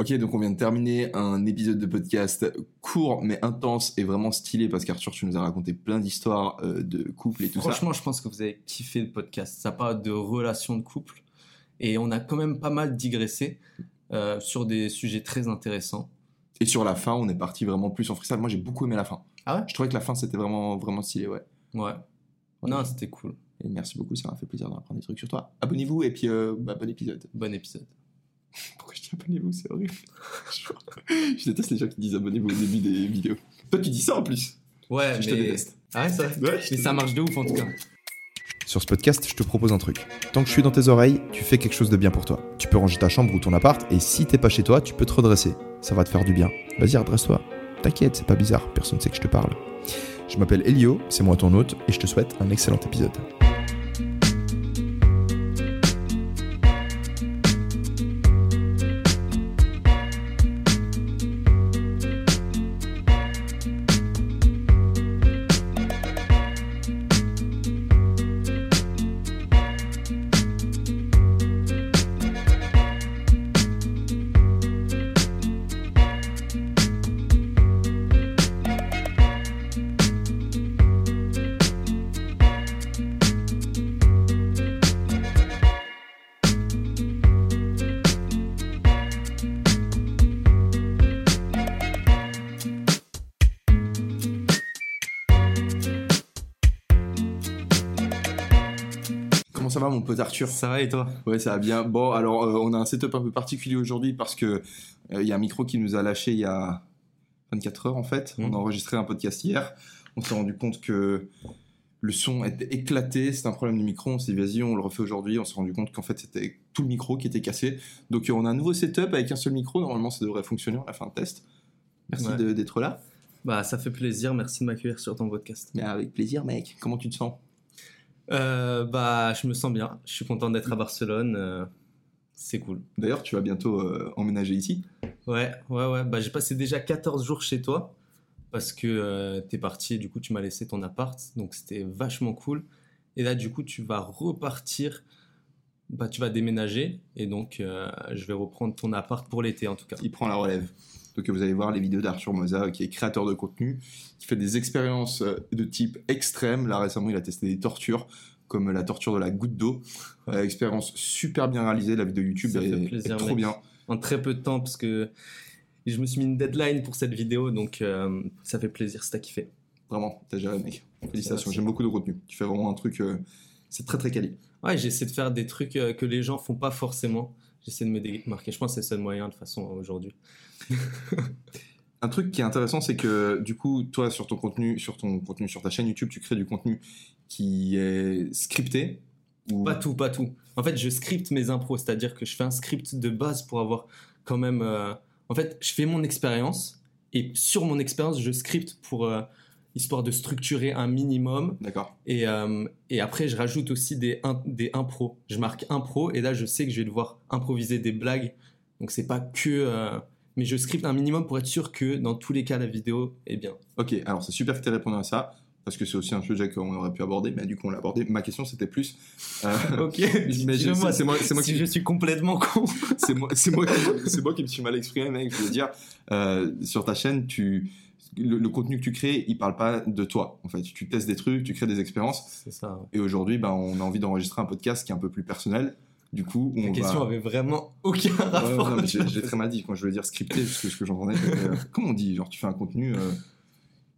Ok, donc on vient de terminer un épisode de podcast court mais intense et vraiment stylé parce qu'Arthur, tu nous as raconté plein d'histoires euh, de couple et tout ça. Franchement, je pense que vous avez kiffé le podcast. Ça parle de relations de couple et on a quand même pas mal digressé euh, sur des sujets très intéressants. Et sur la fin, on est parti vraiment plus en freestyle. Moi, j'ai beaucoup aimé la fin. Ah ouais? Je trouvais que la fin, c'était vraiment, vraiment stylé, ouais. Ouais. Ouais. Non, c'était cool. Et merci beaucoup, ça m'a fait plaisir d'en apprendre des trucs sur toi. Abonnez-vous et puis euh, bah, bon épisode. Bon épisode. Pourquoi je dis abonnez-vous C'est horrible. je déteste les gens qui disent abonnez-vous au début des vidéos. Toi, tu dis ça en plus. Ouais, Je te déteste. Ah ouais, ça Ouais. Mais ça marche de ouf en tout cas. Sur ce podcast, je te propose un truc. Tant que je suis dans tes oreilles, tu fais quelque chose de bien pour toi. Tu peux ranger ta chambre ou ton appart, et si t'es pas chez toi, tu peux te redresser. Ça va te faire du bien. Vas-y, redresse-toi. T'inquiète, c'est pas bizarre, personne sait que je te parle. Je m'appelle Elio, c'est moi ton hôte, et je te souhaite un excellent épisode. Comment ça va, mon pote Arthur? Ça va et toi? Ouais, ça va bien. Bon, alors, euh, on a un setup un peu particulier aujourd'hui parce que euh, il y a un micro qui nous a lâché il y a 24 heures en fait. Mhm. On a enregistré un podcast hier. On s'est rendu compte que le son était éclaté. C'était un problème du micro. On s'est dit, vas-y, on le refait aujourd'hui. On s'est rendu compte qu'en fait, c'était tout le micro qui était cassé. Donc, euh, on a un nouveau setup avec un seul micro. Normalement, ça devrait fonctionner. On a fait un test. Merci Ouais. d'être là. Bah, ça fait plaisir. Merci de m'accueillir sur ton podcast. Mais avec plaisir, mec. Comment tu te sens? Euh, bah, je me sens bien. Je suis content d'être à Barcelone. euh, c'est cool. D'ailleurs, tu vas bientôt euh, emménager ici. Ouais, ouais, ouais. Bah, j'ai passé déjà 14 jours chez toi parce que t'es parti et du coup, tu m'as laissé ton appart. Donc, c'était vachement cool. Et là, du coup, tu vas repartir. Bah, tu vas déménager et donc je vais reprendre ton appart pour l'été en tout cas. il prend la relève. Donc vous allez voir les vidéos d'Arthur Moza, euh, qui est créateur de contenu, qui fait des expériences euh, de type extrême. Là récemment, il a testé des tortures, comme la torture de la goutte d'eau. Euh, expérience super bien réalisée, la vidéo YouTube Ça est, fait est plaisir, trop mec. bien. En très peu de temps parce que je me suis mis une deadline pour cette vidéo donc euh, ça fait plaisir si t'as kiffé. Vraiment, t'as géré mec. Félicitations, j'aime beaucoup le contenu. Tu fais vraiment un truc, euh, c'est très très quali. Ouais, j'essaie de faire des trucs euh, que les gens font pas forcément. J'essaie de me démarquer. Je pense que c'est le seul moyen de toute façon aujourd'hui. Un truc qui est intéressant, c'est que du coup, toi, sur ton contenu, sur ton contenu, sur ta chaîne YouTube, tu crées du contenu qui est scripté. Ou... Pas tout, pas tout. En fait, je scripte mes impros, c'est-à-dire que je fais un script de base pour avoir quand même. euh, En fait, je fais mon expérience et sur mon expérience, je scripte pour euh, histoire de structurer un minimum. D'accord. Et, euh, et après, je rajoute aussi des, in- des impros. Je marque impro et là, je sais que je vais devoir improviser des blagues. Donc, c'est pas que. Mais je scripte un minimum pour être sûr que dans tous les cas, la vidéo est bien. Ok, alors c'est super que tu aies répondu à ça, parce que c'est aussi un sujet qu'on aurait pu aborder, mais du coup on l'a abordé. Ma question c'était plus. euh, Ok, c'est- c'est moi- c'est moi si qui- je suis complètement con. c'est moi, c'est moi, qui- c'est moi qui me suis mal exprimé, mec. Je veux dire, euh, sur ta chaîne, tu, le, le contenu que tu crées, il parle pas de toi. En fait, tu testes des trucs, tu crées des expériences. C'est ça. ouais. Et aujourd'hui, bah, on a envie d'enregistrer un podcast qui est un peu plus personnel. Du coup, La on question va. avait vraiment aucun rapport. j'ai très mal dit quand je voulais dire scripté, parce que ce que j'entendais, euh, comment on dit Genre, tu fais un contenu euh,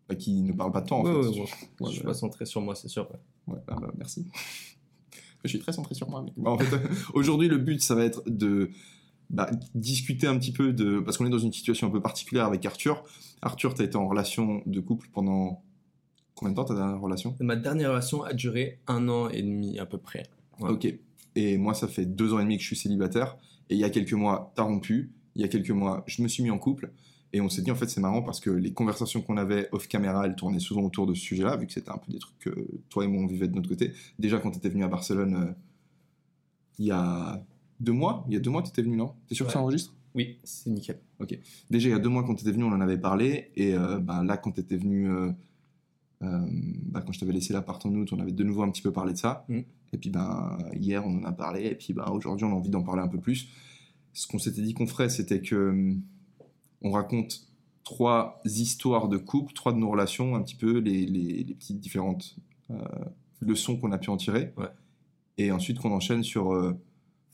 bah, qui ne parle pas de toi, en Ouais, fait. je suis pas centré sur moi, c'est sûr. ouais. Ouais, bah, bah, merci. Je suis très centré sur moi. Mais... Bah, en fait, aujourd'hui, le but, ça va être de bah, discuter un petit peu de. Parce qu'on est dans une situation un peu particulière avec Arthur. Arthur, tu as été en relation de couple pendant. Combien de temps ta dernière relation? Ma dernière relation a duré un an et demi à peu près. Ok. Et moi, ça fait deux ans et demi que je suis célibataire. Et il y a quelques mois, t'as rompu. Il y a quelques mois, je me suis mis en couple. Et on s'est dit, en fait, c'est marrant parce que les conversations qu'on avait off caméra, elles tournaient souvent autour de ce sujet-là, vu que c'était un peu des trucs que toi et moi, on vivait de notre côté. Déjà, quand tu étais venu à Barcelone, euh, il y a deux mois, il y a deux mois, tu étais venu, non? T'es sûr que ça enregistre? Oui, c'est nickel. Déjà, il y a deux mois, quand tu étais venu, on en avait parlé. Et euh, ben, là, quand tu étais venu, euh, euh, ben, quand je t'avais laissé l'appart en août, on avait de nouveau un petit peu parlé de ça. Mm. Et puis, ben, hier, on en a parlé. Et puis, ben, aujourd'hui, on a envie d'en parler un peu plus. Ce qu'on s'était dit qu'on ferait, c'était que hum, on raconte trois histoires de couple, trois de nos relations, un petit peu les, les- les petites différentes euh, leçons qu'on a pu en tirer. Ouais. Et ensuite, qu'on enchaîne sur euh,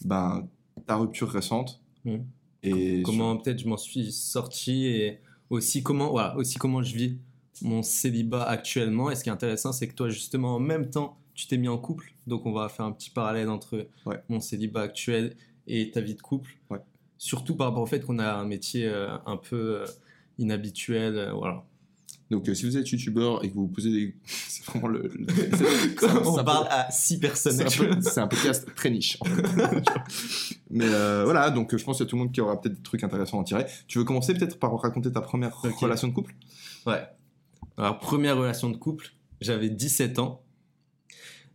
ben, ta rupture récente. Mm. Et comment peut-être je m'en suis sorti et aussi comment, voilà, aussi comment je vis mon célibat actuellement. Et ce qui est intéressant, c'est que toi, justement, en même temps, tu t'es mis en couple. Donc, on va faire un petit parallèle entre Ouais. mon célibat actuel et ta vie de couple. Ouais. Surtout par rapport au fait qu'on a un métier euh, un peu euh, inhabituel. euh, voilà. Donc, si vous êtes youtubeur et que vous vous posez des. c'est vraiment le. le- un- on parle peu- à six personnes C'est un, peu- podcast très niche. en fait. Mais voilà, donc je pense qu'il y a tout le monde qui aura peut-être des trucs intéressants à en tirer. Tu veux commencer peut-être par raconter ta première relation de couple? Ouais. Alors, première relation de couple, j'avais 17 ans.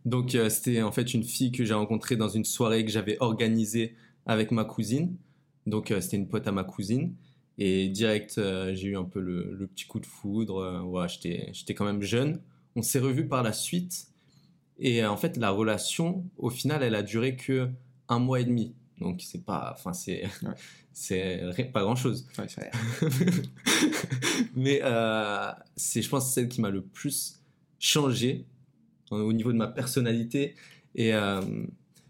Donc, euh, c'était en fait une fille que j'ai rencontrée dans une soirée que j'avais organisée avec ma cousine. Donc, euh, c'était une pote à ma cousine. Et direct, euh, j'ai eu un peu le, petit coup de foudre. J'étais, quand même jeune. On s'est revus par la suite. Et en fait, la relation, au final, elle a duré que un mois et demi. Donc, c'est pas, enfin, c'est, Ouais. c'est pas grand chose. Ouais, Mais euh, c'est, je pense, celle qui m'a le plus changé euh, au niveau de ma personnalité. Et euh,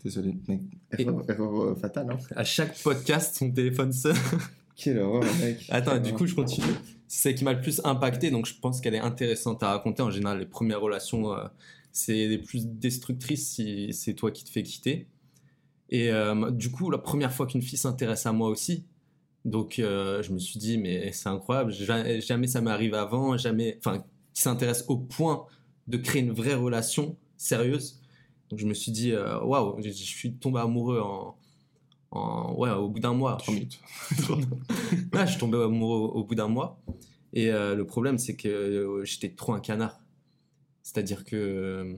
Désolé, mec. Erreur, erreur, euh, fatale, hein. à chaque podcast, mon téléphone sonne. Quelle horreur, mec. Attends, du coup, je continue. C'est celle qui m'a le plus impacté, donc je pense qu'elle est intéressante à raconter. En général, les premières relations, euh, c'est les plus destructrices si c'est toi qui te fais quitter. Et euh, du coup, la première fois qu'une fille s'intéresse à moi aussi, donc euh, je me suis dit, mais c'est incroyable, jamais, jamais ça m'est arrivé avant, jamais, enfin, qui s'intéresse au point de créer une vraie relation sérieuse. Donc je me suis dit, euh, waouh, je, je suis tombé amoureux en, en ouais, au bout d'un mois. Trois minutes. Ah, je suis tombé amoureux au, bout d'un mois. Et euh, le problème, c'est que j'étais trop un canard. C'est-à-dire que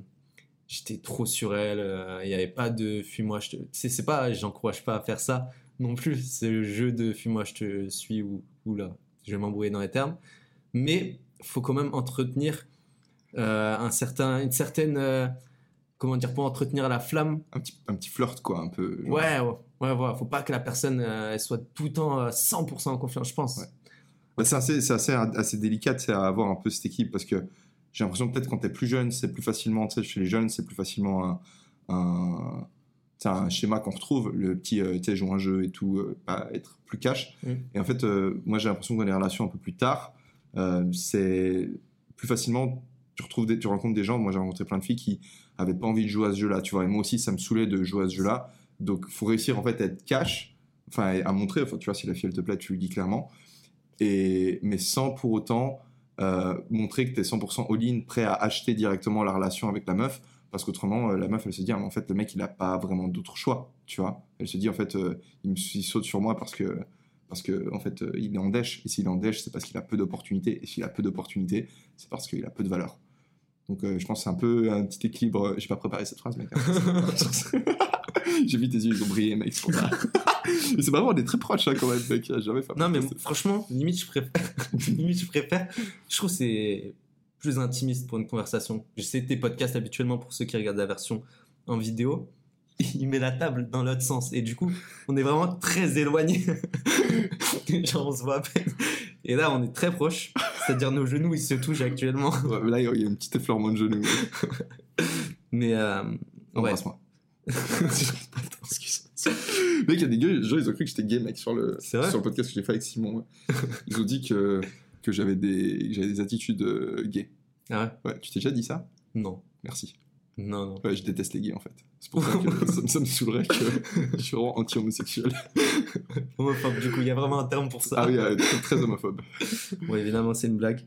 j'étais trop sur elle. euh, Il n'y avait pas de fuis-moi, je te. Tu sais, c'est pas, j'encourage pas à faire ça non plus. C'est le jeu de fuis-moi, je te suis ou, ou là. Je vais m'embrouiller dans les termes. Mais faut quand même entretenir euh, un certain, une certaine. euh, comment dire, pour entretenir la flamme, Un petit, un petit flirt, quoi, un peu. genre. Ouais, ouais, ouais, ouais. Faut pas que la personne euh, elle soit tout le temps euh, 100% en confiance, je pense. Ouais. Bah, c'est assez, c'est assez, assez délicat c'est à avoir un peu cette équipe parce que j'ai l'impression que peut-être quand t'es plus jeune, c'est plus facilement, tu sais, chez les jeunes, c'est plus facilement un, un, tu un schéma qu'on retrouve, le petit, euh, tu sais, jouer un jeu et tout, euh, être plus cash. Et en fait, euh, moi j'ai l'impression que dans les relations un peu plus tard, c'est plus facilement, tu retrouves des, tu rencontres des gens, moi j'ai rencontré plein de filles qui avaient pas envie de jouer à ce jeu-là, tu vois, et moi aussi ça me saoulait de jouer à ce jeu-là, donc faut réussir en fait à être cash, enfin à montrer, enfin, tu vois, si la fille elle te plaît, tu lui dis clairement, et, mais sans pour autant euh, montrer que tu es 100% all-in, prêt à acheter directement la relation avec la meuf, parce qu'autrement, euh, la meuf, elle se dit, ah, mais en fait, le mec, il a pas vraiment d'autre choix, tu vois. Elle se dit, en fait, euh, il, me, il saute sur moi parce que, parce que en fait, il est en dèche, et s'il est en dèche, c'est parce qu'il a peu d'opportunités, et s'il a peu d'opportunités, c'est parce qu'il a peu de valeur. Donc, je pense que c'est un peu un petit équilibre. J'ai pas préparé cette phrase, mec. hein. J'ai vu tes yeux, ils ont brillé, mec. c'est vraiment, on est très proches, hein, quand même, mec. Jamais fait Non, mais franchement, limite, je préfère. limite, je préfère. Je trouve que c'est plus intimiste pour une conversation. Je sais tes podcasts habituellement pour ceux qui regardent la version en vidéo. Il met la table dans l'autre sens. Et du coup, on est vraiment très éloignés. Genre, on se voit à peine. Et là, on est très proches. C'est-à-dire, nos genoux, ils se touchent actuellement. Ouais, mais là, il y a un petit effleurement de genou. Mais, euh. Embrasse-moi. Mec, il y a des gars, gens, ils ont cru que j'étais gay, mec, sur le, sur le podcast que j'ai fait avec Simon. Ils ont dit que, que j'avais des, que des attitudes euh, gays. Ah ouais Ouais, tu t'es déjà dit ça? Non. Merci. Non, non. Ouais, je déteste les gays, en fait. C'est pour ça que ça, me- ça me saoulerait que je suis vraiment anti-homosexuel. Homophobe, du coup, il y a vraiment un terme pour ça. Ah oui, euh, très homophobe. Bon, évidemment, c'est une blague.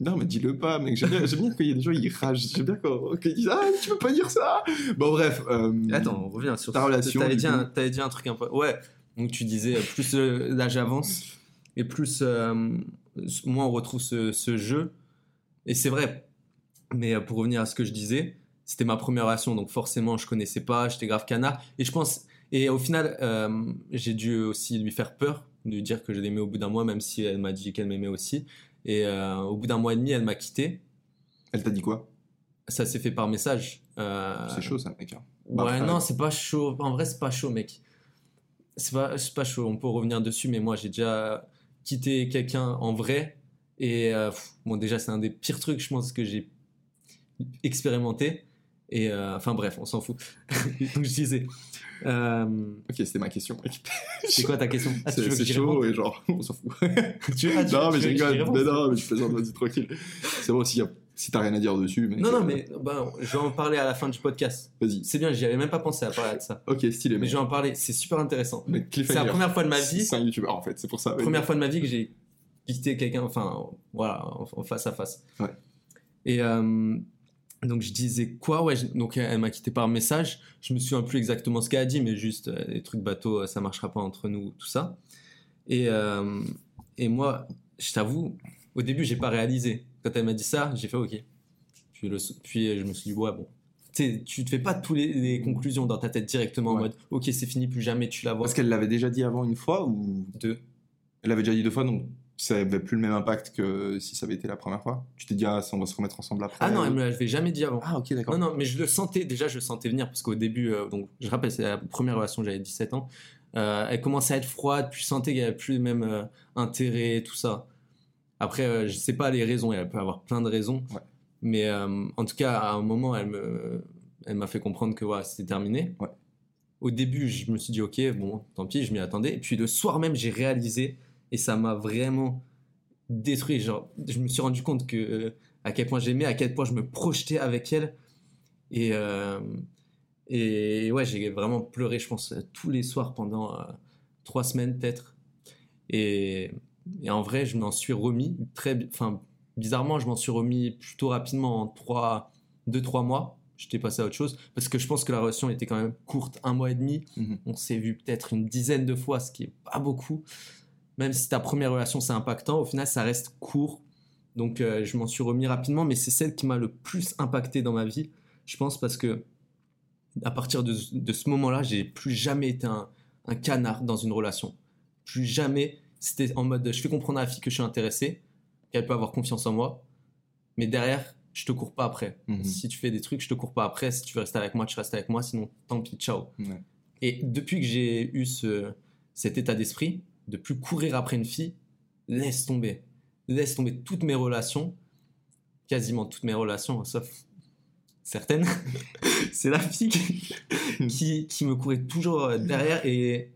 Non, mais dis-le pas, mec. J'aime bien, bien quand il y a des gens, ils ragent. J'aime bien quand, quand ils disent Ah, tu peux pas dire ça Bon, bref. euh, Attends, on revient sur ta relation, T'avais dit, dit un truc un peu. Ouais. Donc tu disais euh, plus euh, l'âge avance et plus euh, moins on retrouve ce, ce jeu. Et c'est vrai. Mais pour revenir à ce que je disais, c'était ma première relation, donc forcément je connaissais pas, j'étais grave canard. Et je pense. Et au final, j'ai dû aussi lui faire peur, de lui dire que je l'aimais au bout d'un mois, même si elle m'a dit qu'elle m'aimait aussi. Et euh, au bout d'un mois et demi, elle m'a quitté. Elle t'a dit quoi? Ça s'est fait par message. Euh, C'est chaud, ça, mec. hein. Bah, Ouais, non, c'est pas chaud. En vrai, c'est pas chaud, mec. C'est pas, pas chaud. On peut revenir dessus, mais moi, j'ai déjà quitté quelqu'un en vrai. Et euh, pff, bon, déjà, c'est un des pires trucs, je pense, que j'ai expérimenté. Et euh, enfin, bref, on s'en fout. Donc, je disais. euh, Ok, c'était ma question, c'est quoi ta question? Ah, C'est que chaud et genre, on s'en fout. Tu- ah, tu- non, mais je rigole. Mais non, mais je plaisante, vas-y, tranquille. C'est bon, si, si t'as rien à dire dessus, mec. Non, non, euh, mais bah, je vais en parler à la fin du podcast. Vas-y. C'est bien, j'y avais même pas pensé à parler de ça. Ok, stylé, Mais je vais en parler, c'est super intéressant. C'est la première fois de ma vie. C'est un youtubeur, en fait, c'est pour ça. première fois de ma vie que j'ai quitté quelqu'un, enfin, voilà, en, en face à face. Ouais. Et euh, donc, je disais quoi? Ouais, je- donc elle m'a quitté par message. Je me souviens plus exactement ce qu'elle a dit, mais juste euh, des trucs bateaux, euh, ça marchera pas entre nous, tout ça. Et, euh, et moi, je t'avoue, au début, j'ai pas réalisé. Quand elle m'a dit ça, j'ai fait OK. Puis, le, puis euh, je me suis dit, ouais, bon. Tu sais, tu te fais pas toutes les, les conclusions dans ta tête directement en mode OK, c'est fini, plus jamais tu la vois. Parce qu'elle l'avait déjà dit avant une fois ou. Deux. Elle l'avait déjà dit deux fois, donc ça avait plus le même impact que si ça avait été la première fois. Tu t'es dit, ah, ça, on va se remettre ensemble après. Ah non, elle me l'avait jamais dit avant. Ah, ok, d'accord. Non, non, mais je le sentais, déjà je le sentais venir, parce qu'au début, euh, donc, je rappelle, c'est la première relation, j'avais 17 ans, Euh, elle commençait à être froide, puis je sentais qu'il n'y avait plus le même euh, intérêt, tout ça. Après, je sais pas les raisons, elle peut avoir plein de raisons, Ouais. mais en tout cas, à un moment, elle me, elle m'a fait comprendre que voilà, c'était terminé. Ouais. Au début, je me suis dit, ok, bon, tant pis, je m'y attendais. Et puis le soir même, j'ai réalisé, et ça m'a vraiment détruit. Genre, je me suis rendu compte que euh, à quel point j'aimais, à quel point je me projetais avec elle. Et, euh, et ouais, j'ai vraiment pleuré, je pense, tous les soirs pendant euh, trois semaines peut-être. Et, et en vrai, je m'en suis remis très, enfin, bizarrement, je m'en suis remis plutôt rapidement en trois, deux, trois mois. J'étais passé à autre chose parce que je pense que la relation était quand même courte, un mois et demi. Mhm. On s'est vu peut-être une dizaine de fois, ce qui est pas beaucoup. Même si ta première relation c'est impactant, au final ça reste court. Donc euh, je m'en suis remis rapidement, mais c'est celle qui m'a le plus impacté dans ma vie, je pense, parce que à partir de, de ce moment-là, j'ai plus jamais été un, un canard dans une relation. Plus jamais. C'était en mode, je fais comprendre à la fille que je suis intéressé, qu'elle peut avoir confiance en moi, mais derrière, je te cours pas après. Mhm. Si tu fais des trucs, je te cours pas après. Si tu veux rester avec moi, tu restes avec moi. Sinon, tant pis, ciao. Ouais. Et depuis que j'ai eu ce, cet état d'esprit, de plus courir après une fille, laisse tomber. Laisse tomber toutes mes relations, quasiment toutes mes relations, sauf certaines. C'est la fille qui, qui, qui me courait toujours derrière et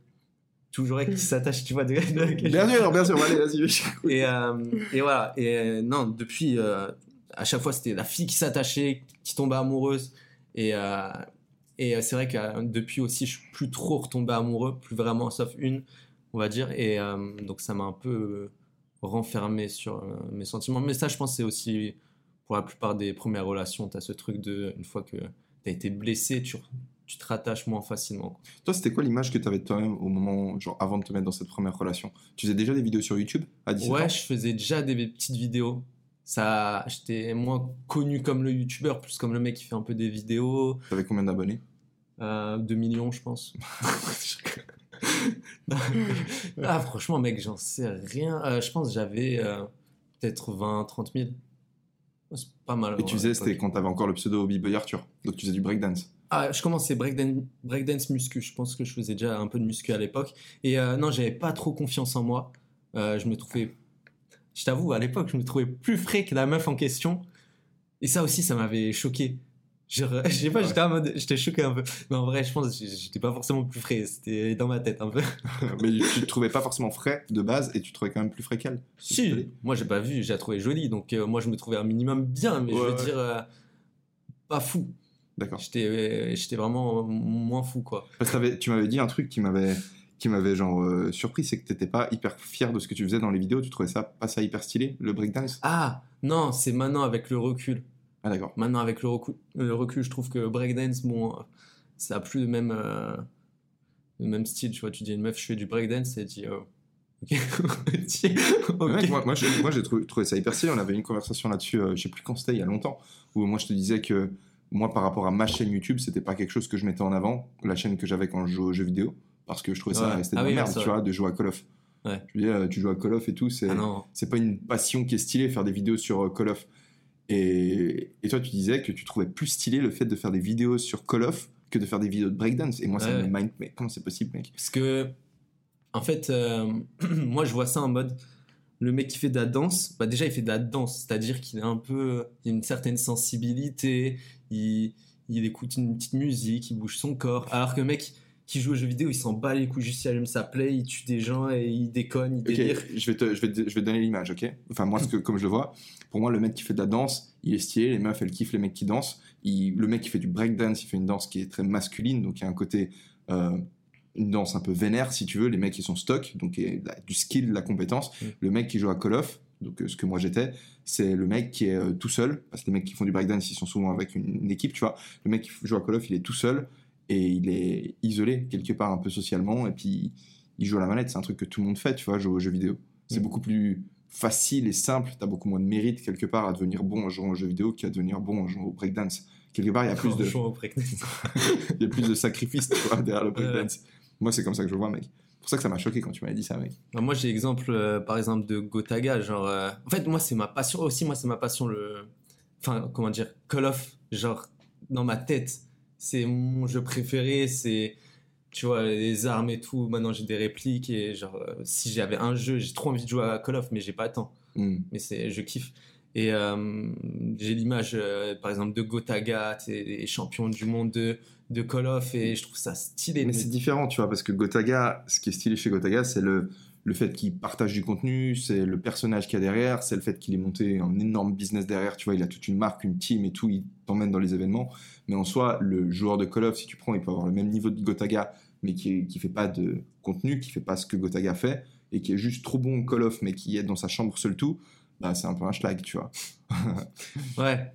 toujours elle qui s'attache, tu vois. De, de- Bien sûr, bien sûr, allez, vas-y. et, euh, et voilà. Et euh, non, depuis, euh, à chaque fois, c'était la fille qui s'attachait, qui tombait amoureuse. Et, euh, et euh, c'est vrai que euh, depuis aussi, je suis plus trop retombé amoureux, plus vraiment, sauf une, on va dire. Et euh, donc, ça m'a un peu euh, renfermé sur euh, mes sentiments. Mais ça, je pense, c'est aussi pour la plupart des premières relations. Tu as ce truc de, une fois que tu as été blessé, tu, tu te rattaches moins facilement. quoi. Toi, c'était quoi l'image que tu avais de toi-même au moment, genre avant de te mettre dans cette première relation? Tu faisais déjà des vidéos sur YouTube à 17 ans? Ouais, je faisais déjà des petites vidéos. Ça, j'étais moins connu comme le youtubeur, plus comme le mec qui fait un peu des vidéos. T'avais combien d'abonnés? Euh, 2 millions, je pense. ah, franchement, mec, j'en sais rien. Euh, je pense que j'avais euh, peut-être 20, 30 000. Ouais, C'est pas mal. Et tu faisais, c'était quand t'avais encore le pseudo B-Boy Arthur. Donc tu faisais du breakdance. Ah, je commençais breakdance, breakdance muscu. Je pense que je faisais déjà un peu de muscu à l'époque. Et euh, non, j'avais pas trop confiance en moi. Je me trouvais, je t'avoue, à l'époque, je me trouvais plus frais que la meuf en question. Et ça aussi, ça m'avait choqué. Je, je sais pas, Ouais. j'étais en mode, j'étais choqué un peu. Mais en vrai, je pense que j'étais pas forcément plus frais. C'était dans ma tête un peu. Mais tu te trouvais pas forcément frais de base et tu te trouvais quand même plus frais qu'elle. Si, moi j'ai pas vu, j'ai trouvé jolie. Donc euh, moi, je me trouvais un minimum bien, mais je veux ouais. dire, euh, pas fou. D'accord. J'étais, j'étais vraiment moins fou, quoi. Parce que tu m'avais dit un truc qui m'avait qui m'avait genre euh, surpris, c'est que t'étais pas hyper fier de ce que tu faisais dans les vidéos. Tu trouvais ça pas ça hyper stylé, le breakdance? Ah, non, c'est maintenant avec le recul. Ah d'accord. Maintenant, avec le recul, le recul je trouve que breakdance, bon, euh, ça a plus le même, euh, le même style. Tu vois, tu dis une meuf, je fais du breakdance, et dit, oh, ok. Elle dit, ok. Ouais, moi, moi, j'ai, moi, trouvé, trouvé ça hyper stylé. On avait une conversation là-dessus, euh, je sais plus quand c'était, il y a longtemps, où moi je te disais que moi, par rapport à ma chaîne YouTube, c'était pas quelque chose que je mettais en avant, la chaîne que j'avais quand je jouais aux jeux vidéo, parce que je trouvais ça Ouais. c'était de Ah oui, merde, tu vois, de jouer à Call of. Ouais. Je veux dire, euh, tu joues à Call of et tout, c'est, Ah pas une passion qui est stylée, faire des vidéos sur euh, Call of. Et, et toi, tu disais que tu trouvais plus stylé le fait de faire des vidéos sur Call of que de faire des vidéos de breakdance. Et moi, ça Ouais. me mind, mais comment c'est possible, mec? Parce que, en fait, euh, moi, je vois ça en mode, le mec qui fait de la danse, bah déjà, il fait de la danse, c'est-à-dire qu'il a un peu, il a une certaine sensibilité, il, il écoute une petite musique, il bouge son corps, alors que mec qui joue aux jeux vidéo, il s'en bat les couilles, juste il allume sa play, il tue des gens et il déconne, il délire. je vais, te, je, vais te, je vais te donner l'image, ok? Enfin, moi, ce que, comme je le vois, pour moi, le mec qui fait de la danse, il est stylé, les meufs, elles kiffent les mecs qui dansent. Il- le mec qui fait du breakdance, il fait une danse qui est très masculine, donc il y a un côté, euh, une danse un peu vénère, si tu veux. Les mecs qui sont stock, donc il y a du skill, de la compétence. Mm. Le mec qui joue à Call of, donc euh, ce que moi j'étais, c'est le mec qui est euh, tout seul, parce que les mecs qui font du breakdance, ils sont souvent avec une, une équipe, tu vois. Le mec qui joue à Call of, il est tout seul, et il est isolé, quelque part, un peu socialement, et puis il joue à la manette, c'est un truc que tout le monde fait, tu vois, jouer aux jeux vidéo. C'est Mm. beaucoup plus facile et simple, t'as beaucoup moins de mérite quelque part à devenir bon en jouant aux jeux vidéo qu'à devenir bon en jouant au breakdance. Quelque part, il y a plus de, il y a plus de sacrifices tu vois, derrière le breakdance. Moi, c'est comme ça que je le vois, mec. C'est pour ça que ça m'a choqué quand tu m'avais dit ça, mec. Bah, moi, j'ai exemple, euh, par exemple, de Gotaga. Genre, euh, En fait, moi, c'est ma passion. Aussi, moi, c'est ma passion, le. Enfin, comment dire Call of. Genre, dans ma tête, c'est mon jeu préféré. C'est. Tu vois, les armes et tout. Maintenant, j'ai des répliques. Et genre, euh, si j'avais un jeu, j'ai trop envie de jouer à Call of, mais j'ai pas le temps. Mm. Mais c'est, je kiffe. Et euh, j'ai l'image, euh, par exemple, de Gotaga, les champions du monde de, de Call of. Et je trouve ça stylé. Mais c'est différent, tu vois, parce que Gotaga, ce qui est stylé chez Gotaga, c'est le, le fait qu'il partage du contenu, c'est le personnage qu'il y a derrière, c'est le fait qu'il ait monté un énorme business derrière, tu vois, il a toute une marque, une team et tout, il t'emmène dans les événements. Mais en soi, le joueur de Call of, si tu prends, il peut avoir le même niveau de Gotaga, mais qui, qui fait pas de contenu, qui fait pas ce que Gotaga fait, et qui est juste trop bon au Call of, mais qui est dans sa chambre seul tout, bah c'est un peu un schlag, tu vois. Ouais.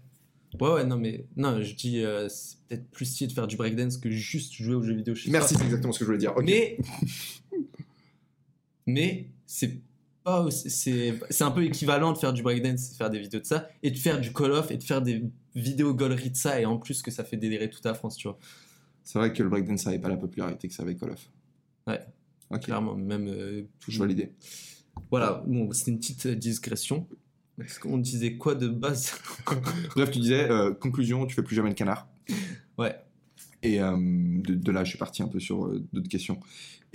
Ouais, ouais, non, mais non, je dis, euh, c'est peut-être plus stylé de faire du breakdance que juste jouer aux jeux vidéo chez Merci, c'est exactement ce que je voulais dire. Ok. Mais, mais c'est pas c'est c'est un peu équivalent de faire du breakdance, de faire des vidéos de ça, et de faire du Call of, et de faire des vidéos gauleries de ça, et en plus que ça fait délirer toute la France, tu vois. C'est vrai que le breakdance n'avait pas la popularité que ça avait Call of. Ouais. Ok, Clairement, même. euh, je vois l'idée. Voilà, bon, c'était une petite euh, digression. Est-ce qu'on disait quoi de base Bref, tu disais, euh, conclusion, tu fais plus jamais le canard. Ouais. Et euh, de, de là, je suis parti un peu sur euh, d'autres questions.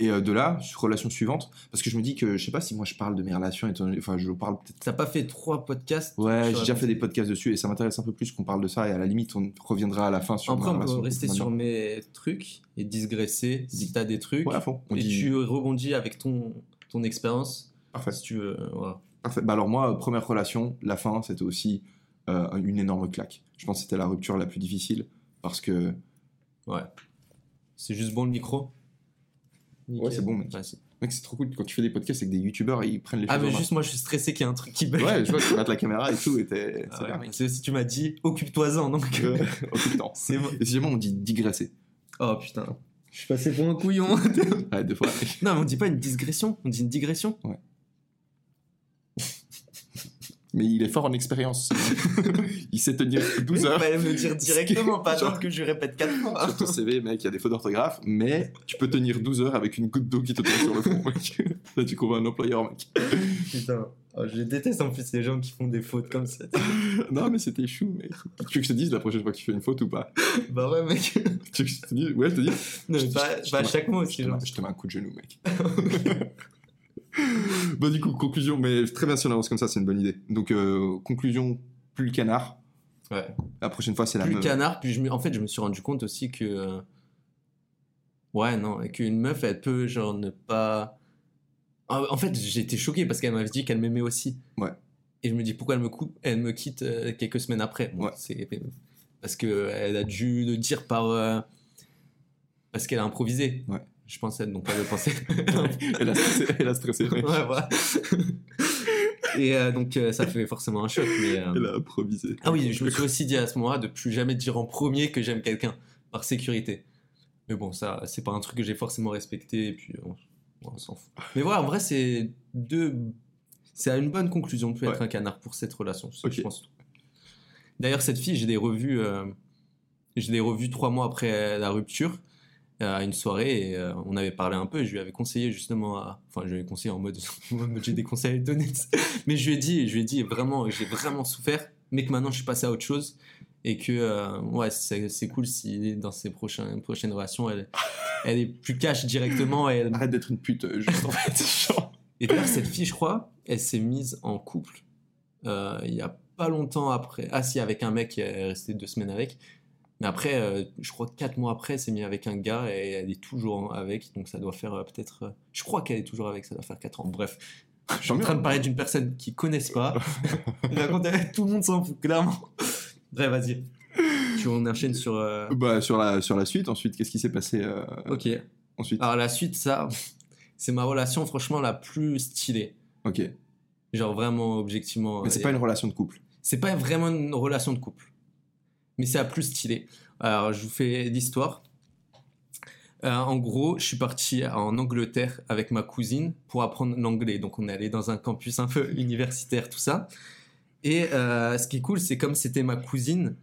Et euh, de là, relation suivante, parce que je me dis que je sais pas si moi je parle de mes relations, étant enfin je parle peut-être. T'as pas fait trois podcasts Ouais, j'ai déjà fait des podcasts dessus et ça m'intéresse un peu plus qu'on parle de ça et à la limite on reviendra à la fin sur. Après, on peut rester sur mes trucs et digresser si t'as des trucs. Ouais, à fond. On et dit- tu rebondis avec ton, ton expérience, Parfait. si tu veux. voilà. Parfait. Bah alors moi, première relation, la fin, c'était aussi euh, une énorme claque. Je pense que c'était la rupture la plus difficile parce que Ouais. C'est juste bon le micro? Ouais, c'est bon, mec. Ouais, c'est- mec, c'est trop cool quand tu fais des podcasts avec des youtubeurs, ils prennent les ah, choses mais en main. juste moi, je suis stressé qu'il y ait un truc qui bug. Ouais, je vois que tu mates la caméra et tout, et t'es. Ah ouais, aussi, tu m'as dit, occupe-toi-en, donc. Euh, temps. c'est bon. Et si jamais on dit digresser Oh putain. Je suis passé pour un couillon. Ouais, des fois. non, mais on dit pas une digression, on dit une digression. Mais il est fort en expérience. il sait tenir 12 heures. Il fallait me dire directement, pas Genre- que je répète quatre fois. Sur ton CV, mec, il y a des fautes d'orthographe, mais tu peux tenir 12 heures avec une goutte d'eau qui te tombe sur le front, mec. Là, tu convaincs un employeur, mec. Putain. Oh, je déteste en plus les gens qui font des fautes comme ça. Non, mais c'était chou, mec. Tu veux que je te dise la prochaine fois que tu fais une faute ou pas? Bah ouais, mec. Tu veux que je te dise? Ouais, je te dis. Non, Je pas, je pas à chaque mot aussi, genre. je te mets un coup de genou, mec. Bah, du coup, conclusion, mais très bien si on avance comme ça, c'est une bonne idée. Donc, euh, conclusion, plus le canard. Ouais. La prochaine fois, c'est la Plus le meuf. canard, puis je me- en fait, je me suis rendu compte aussi que. euh, Ouais, non, et qu'une meuf, elle peut, genre, ne pas. En fait, j'étais choqué parce qu'elle m'avait dit qu'elle m'aimait aussi. Ouais. Et je me dis, pourquoi elle me, coupe, elle me quitte euh, quelques semaines après? Bon, Ouais. c'est Parce qu'elle a dû le dire par. euh, Parce qu'elle a improvisé. Ouais. Je pensais, pensait. elle, a stressé, elle a stressé. ouais, voilà. Et euh, donc, euh, ça fait forcément un choc. Mais, euh, Elle a improvisé. Ah oui, je me suis aussi dit à ce moment-là de plus jamais dire en premier que j'aime quelqu'un, par sécurité. Mais bon, ça, c'est pas un truc que j'ai forcément respecté, et puis on, on s'en fout. Mais voilà, en vrai, c'est deux. C'est à une bonne conclusion de plus être Ouais. un canard pour cette relation, je pense. D'ailleurs, cette fille, j'ai des revues, j'ai des revues trois mois après la rupture, à une soirée, et euh, on avait parlé un peu, et je lui avais conseillé justement à. Enfin, je lui ai conseillé en mode. j'ai des conseils à lui donner. Mais je lui ai dit, je lui ai dit vraiment, j'ai vraiment souffert, mais que maintenant je suis passé à autre chose et que euh, ouais, c'est cool si dans ses prochaines prochaines relations, elle, elle est plus cash directement. Et, elle- Arrête d'être une pute, euh, juste en fait. Et d'ailleurs, cette fille, je crois, elle s'est mise en couple euh, il y a pas longtemps après. Ah si, avec un mec qui est resté deux semaines avec. Mais après, euh, je crois que quatre mois après, elle s'est mise avec un gars et elle est toujours avec. Donc ça doit faire euh, peut-être. euh, je crois qu'elle est toujours avec, ça doit faire quatre ans. Bref, je suis en train de parler d'une personne qui connaissent pas. Tout le monde s'en fout, clairement. Bref, vas-y. Tu on enchaîne sur. Bah, sur, la, sur la suite, ensuite, qu'est-ce qui s'est passé Ok. ensuite? Alors la suite, ça, c'est ma relation franchement la plus stylée. Ok. Genre vraiment objectivement. Mais c'est pas une relation de couple. C'est pas vraiment une relation de couple, mais c'est la plus stylée. Alors, je vous fais l'histoire. Euh, en gros, je suis parti en Angleterre avec ma cousine pour apprendre l'anglais. Donc, on est allé dans un campus un peu universitaire, tout ça. Et euh, ce qui est cool, c'est comme c'était ma cousine,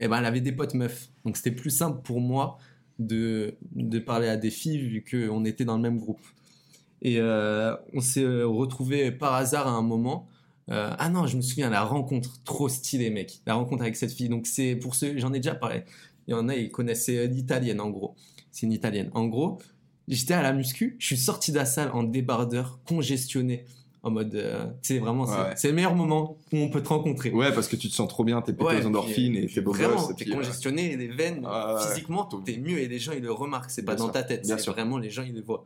eh ben, elle avait des potes meufs. Donc, c'était plus simple pour moi de, de parler à des filles vu qu'on était dans le même groupe. Et euh, on s'est retrouvés par hasard à un moment. Euh, ah non, je me souviens, la rencontre, trop stylée, mec. La rencontre avec cette fille. Donc, c'est pour ceux, j'en ai déjà parlé. Il y en a, ils connaissaient l'italienne, en gros. C'est une italienne. En gros, j'étais à la muscu, je suis sorti de la salle en débardeur, congestionné, en mode. euh, tu sais, vraiment, c'est Ouais, c'est le meilleur moment où on peut te rencontrer. Ouais, parce que tu te sens trop bien, t'es pété Ouais, aux endorphines et t'es beau Vraiment, gosse. et t'es euh, congestionné, les veines, ouais. physiquement, t'es mieux et les gens ils le remarquent. C'est pas dans ta tête, c'est vraiment les gens ils le voient.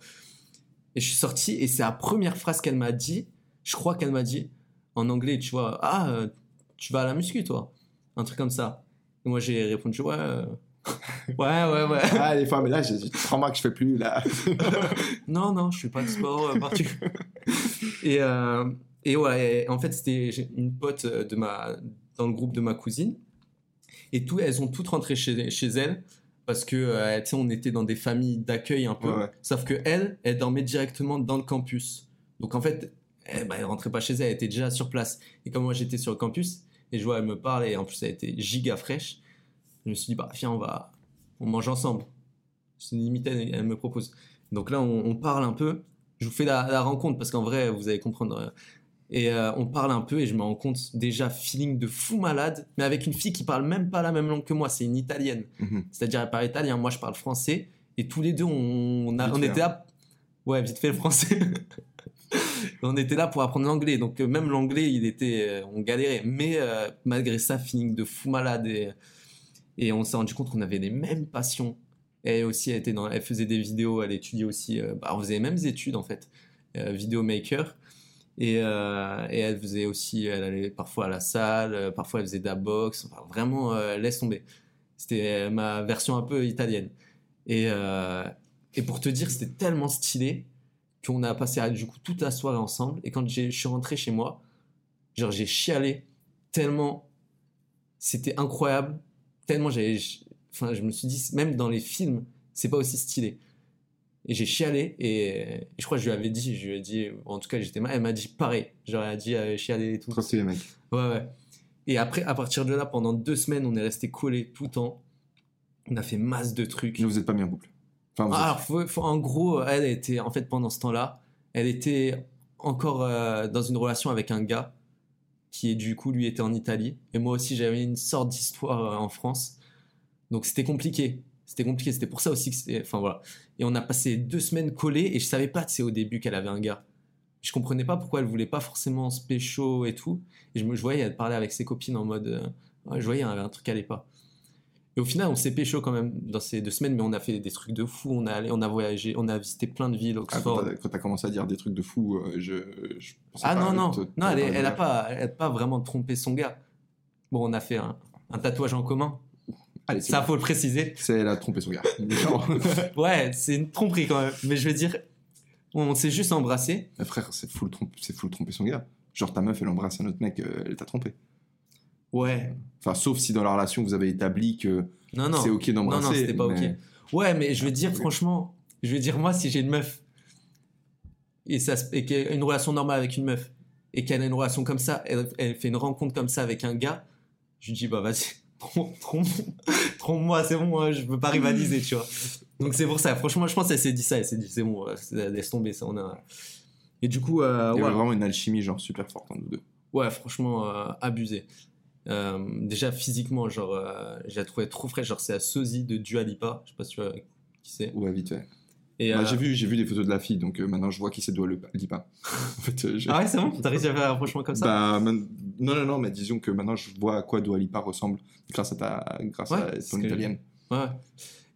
Et je suis sorti et c'est la première phrase qu'elle m'a dit. Je crois qu'elle m'a dit en anglais, tu vois, ah, euh, tu vas à la muscu toi, un truc comme ça. Et moi j'ai répondu ouais, euh, ouais, ouais, ouais. Ah, les femmes, mais là, j'ai trois mois que je fais plus, là. non, non, je fais pas de sport euh, particulier. et, euh, et ouais, et en fait, c'était une pote de ma, dans le groupe de ma cousine. Et tout, elles ont toutes rentré chez, chez elles parce que, euh, tu sais, on était dans des familles d'accueil un peu. Ouais, ouais. Sauf que elle, elle dormait directement dans le campus. Donc en fait, elle, bah, elle rentrait pas chez elle, elle était déjà sur place. Et comme moi, j'étais sur le campus, et je vois, elle me parle, et en plus, elle était giga fraîche. Je me suis dit, bah, viens, on va, on mange ensemble. C'est limite, elle, elle me propose. Donc là, on, on parle un peu. Je vous fais la, la rencontre parce qu'en vrai, vous allez comprendre. euh, Et euh, on parle un peu et je me rends compte déjà feeling de fou malade, mais avec une fille qui parle même pas la même langue que moi. C'est une italienne. Mhm. C'est-à-dire, elle parle italien, moi je parle français. Et tous les deux, on, on a- on était là. Ouais, vite fait le français. on était là pour apprendre l'anglais. Donc, euh, même l'anglais, il était. euh, on galérait. Mais euh, malgré ça, feeling de fou malade. Et, et on s'est rendu compte qu'on avait les mêmes passions. Elle aussi, elle, était dans, elle faisait des vidéos, elle étudiait aussi. bah, on faisait les mêmes études en fait. Euh, vidéomaker. Et, et elle faisait aussi, elle allait parfois à la salle, parfois elle faisait de la boxe. Enfin, vraiment, laisse tomber. C'était ma version un peu italienne. Et, et pour te dire, c'était tellement stylé qu'on a passé euh, du coup toute la soirée ensemble. Et quand je suis rentré chez moi, genre j'ai chialé tellement c'était incroyable. Tellement j'avais, enfin je me suis dit même dans les films c'est pas aussi stylé. Et j'ai chialé et, et je crois que je lui avais dit, je lui ai dit, en tout cas j'étais mal. Elle m'a dit pareil. A dit euh, chialer et tout. Trop stylé, mec. Ouais, ouais. Et après, à partir de là, pendant deux semaines, on est resté collés tout le temps. On a fait masse de trucs. Mais vous êtes pas mis en couple. En gros, elle était, en fait, pendant ce temps-là, elle était encore euh, dans une relation avec un gars qui, du coup, lui était en Italie. Et moi aussi, j'avais une sorte d'histoire euh, en France. Donc, c'était compliqué. C'était compliqué. C'était pour ça aussi que. Enfin, voilà. Et on a passé deux semaines collés et je savais pas, sais, au début qu'elle avait un gars. Je comprenais pas pourquoi elle voulait pas forcément se pécho et tout. Et je, me, voyais, elle parlait avec ses copines en mode. euh, je voyais, il y avait un truc qui allait pas. Et au final, on s'est pécho quand même dans ces deux semaines, mais on a fait des trucs de fou. On a allé, on a voyagé, on a visité plein de villes, Ah, quand Oxford. t'as- quand t'as commencé à dire des trucs de fou, euh, je, je Ah pas non, non, te- non, elle, est- te- elle a pas, elle a pas vraiment trompé son gars. Bon, on a fait un, un tatouage en commun. Allez, Ça, bon. faut le préciser. C'est elle a trompé son gars. Ouais, c'est une tromperie quand même. Mais je veux dire, on s'est juste embrassé. frère, c'est full, trompe, full tromper son gars. Genre ta meuf, elle embrasse un autre mec, euh, elle t'a trompé. Ouais. Enfin, sauf si dans la relation vous avez établi que Non, non. c'est ok Non, d'embrasser. non, c'était pas mais- ok. Ouais, mais je veux dire, Oui. franchement, je veux dire, moi, si j'ai une meuf et, ça, et qu'elle a une relation normale avec une meuf et qu'elle a une relation comme ça, elle, elle fait une rencontre comme ça avec un gars, je lui dis, bah vas-y, trompe- trompe- trompe-moi, c'est bon, hein, je veux pas rivaliser, tu vois. Donc c'est pour ça, franchement, je pense qu'elle s'est dit ça, elle s'est dit, c'est bon, euh, laisse tomber, ça, on a. Et du coup, euh, Il y ouais, avait vraiment une alchimie genre super forte entre nous deux. ouais, franchement, euh, abusé. Euh, déjà physiquement, genre, euh, j'ai trouvé trop fraîche, genre c'est la sosie de Dua Lipa, je sais pas si tu vois qui c'est. Ouais, vite fait. Et, Bah, euh, j'ai vu, j'ai vu des photos de la fille, donc euh, maintenant je vois qui c'est Dua Lipa. en fait, Ah ouais, c'est bon? T'as réussi à faire un rapprochement comme ça? Bah, man- non, non, non, mais disons que maintenant je vois à quoi Dua Lipa ressemble grâce à ta, grâce Ouais, à ton que- italienne. Ouais.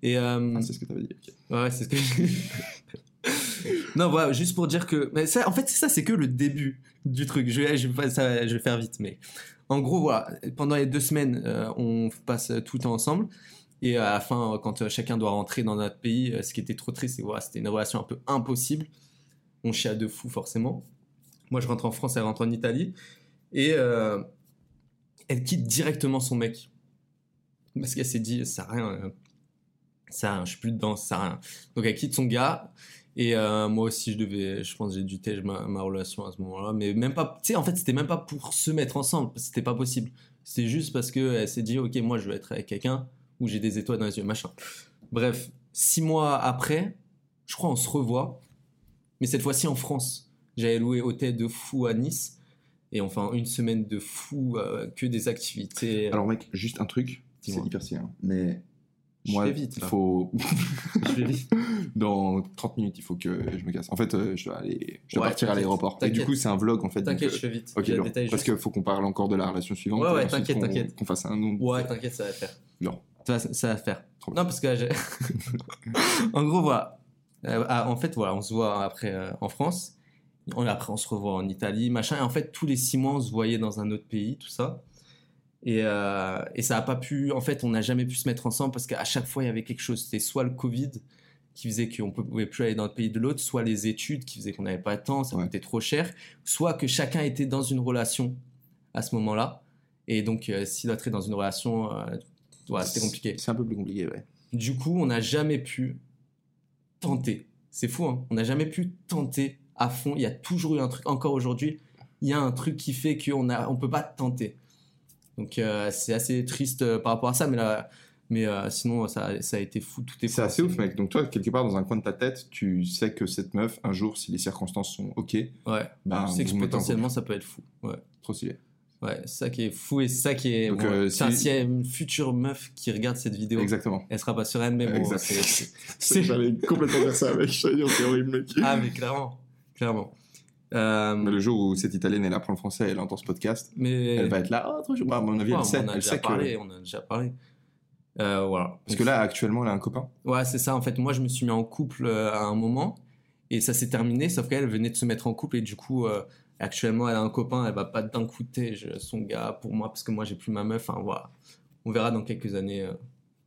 Et Ah, c'est ce que t'avais dit. ok. ouais, c'est ce que Non, voilà, juste pour dire que mais ça en fait, ça c'est que le début du truc. Je je ça, je vais faire vite mais en gros pendant les deux semaines, euh, on passe tout le ensemble. Et à la fin quand euh, chacun doit rentrer dans notre pays, euh, ce qui était trop triste, c'est voilà, c'était une relation un peu impossible. On chia de fou forcément. Moi, je rentre en France, elle rentre en Italie. Et euh, elle quitte directement son mec. Parce qu'elle s'est dit ça rien euh, ça à rien, je suis plus dedans ça rien. Donc elle quitte son gars et euh, moi aussi je devais je pense j'ai dû tège ma, ma relation à ce moment-là. Mais même pas tu sais en fait c'était même pas pour se mettre ensemble. C'était pas possible. C'était juste parce que elle s'est dit ok moi je veux être avec quelqu'un où j'ai des étoiles dans les yeux machin. Bref six mois après je crois on se revoit. Mais cette fois-ci en France. J'avais loué hôtel de fou à Nice. Et enfin une semaine de fou euh, que des activités. Alors, mec, juste un truc, c'est hyper stylé, hein, Je fais vite, il faut. Je vais vite. Dans 30 minutes, il faut que je me casse. En fait, euh, je dois, aller... je dois Ouais, partir à l'aéroport. Et du coup, c'est un vlog, en fait. T'inquiète, euh, je fais vite. Ok, parce juste. qu'il faut qu'on parle encore de la relation suivante. Ouais, ouais, ensuite t'inquiète, t'inquiète. Qu'on fasse un nom. Ouais, t'inquiète, ça va faire. Non. Ça, va- ça va faire. Trop. Non, parce que en gros, voilà. Euh, ah, en fait, voilà, on se voit après euh, en France. On, après, on se revoit en Italie, machin. Et en fait, tous les six mois, on se voyait dans un autre pays, tout ça. Et, euh, et ça a pas pu. En fait, on n'a jamais pu se mettre ensemble parce qu'à chaque fois, il y avait quelque chose. C'était soit le Covid qui faisait qu'on ne pouvait plus aller dans le pays de l'autre, soit les études qui faisaient qu'on n'avait pas le temps, ça Ouais. coûtait trop cher, soit que chacun était dans une relation à ce moment-là. Et donc, euh, si l'autre est dans une relation, euh, c'était compliqué. C'est un peu plus compliqué, ouais. Du coup, on n'a jamais pu tenter. C'est fou, hein On n'a jamais pu tenter à fond. Il y a toujours eu un truc, encore aujourd'hui, il y a un truc qui fait qu'on a, on peut pas tenter. Donc, euh, c'est assez triste euh, par rapport à ça, mais là, mais euh, sinon, ça, ça a été fou. Tout est C'est assez ouf, mec. Donc, toi, quelque part, dans un coin de ta tête, tu sais que cette meuf, un jour, si les circonstances sont OK, Ouais. bah, tu sais que potentiellement, ça peut être fou. Ouais. Trop stylé. Ouais, ça qui est fou et ça qui est. Donc, bon, euh, si- S'il y a une future meuf qui regarde cette vidéo, Exactement. elle sera pas sur elle, mais bon, J'allais complètement faire ça, mec. Je horrible, mec. Ah, mais clairement. Clairement. Euh, le jour où cette italienne, elle apprend le français, elle entend ce podcast, mais. elle va être là, oh, trop. Bah, à mon avis, Ouais, elle sait, on a elle déjà sait que. parlé, on a déjà parlé. Euh, voilà. Parce que là, actuellement, elle a un copain. Ouais, c'est ça. En fait, moi, je me suis mis en couple euh, à un moment et ça s'est terminé, sauf qu'elle venait de se mettre en couple et du coup, euh, actuellement, elle a un copain, elle va pas d'un coup son gars pour moi parce que moi, j'ai plus ma meuf. Enfin, voilà. On verra dans quelques années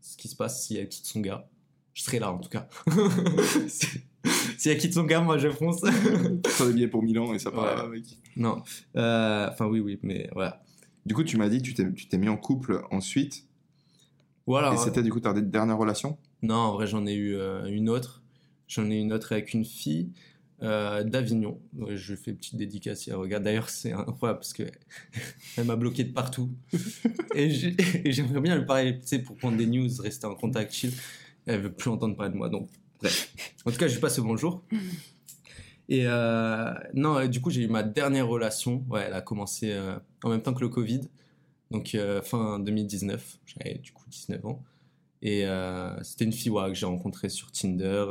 ce qui se passe si elle quitte son gars. Je serai là, en tout cas. si, si elle quitte son gars, moi, je fonce. Prends des billets pour Milan et ça part, Ouais. mec. non. Euh, Enfin, oui, oui, mais voilà. Du coup, tu m'as dit, tu t'es tu t'es mis en couple ensuite. Voilà. Et c'était du coup ta dernière relation? Non, en vrai, j'en ai eu euh, une autre. J'en ai une autre avec une fille euh, d'Avignon. Ouais, Je fais une petite dédicace elle regarde. D'ailleurs, c'est incroyable parce que elle m'a bloqué de partout. et j'ai- et j'aimerais bien lui parler, tu sais, pour prendre des news, rester en contact chill. Elle veut plus entendre parler de moi. Donc, En tout cas, je lui passe le bonjour. Et euh, non, du coup, j'ai eu ma dernière relation. Ouais, elle a commencé euh, en même temps que le Covid. Donc, euh, fin 2019. J'avais du coup 19 ans. Et c'était une fille ouais, que j'ai rencontrée sur Tinder.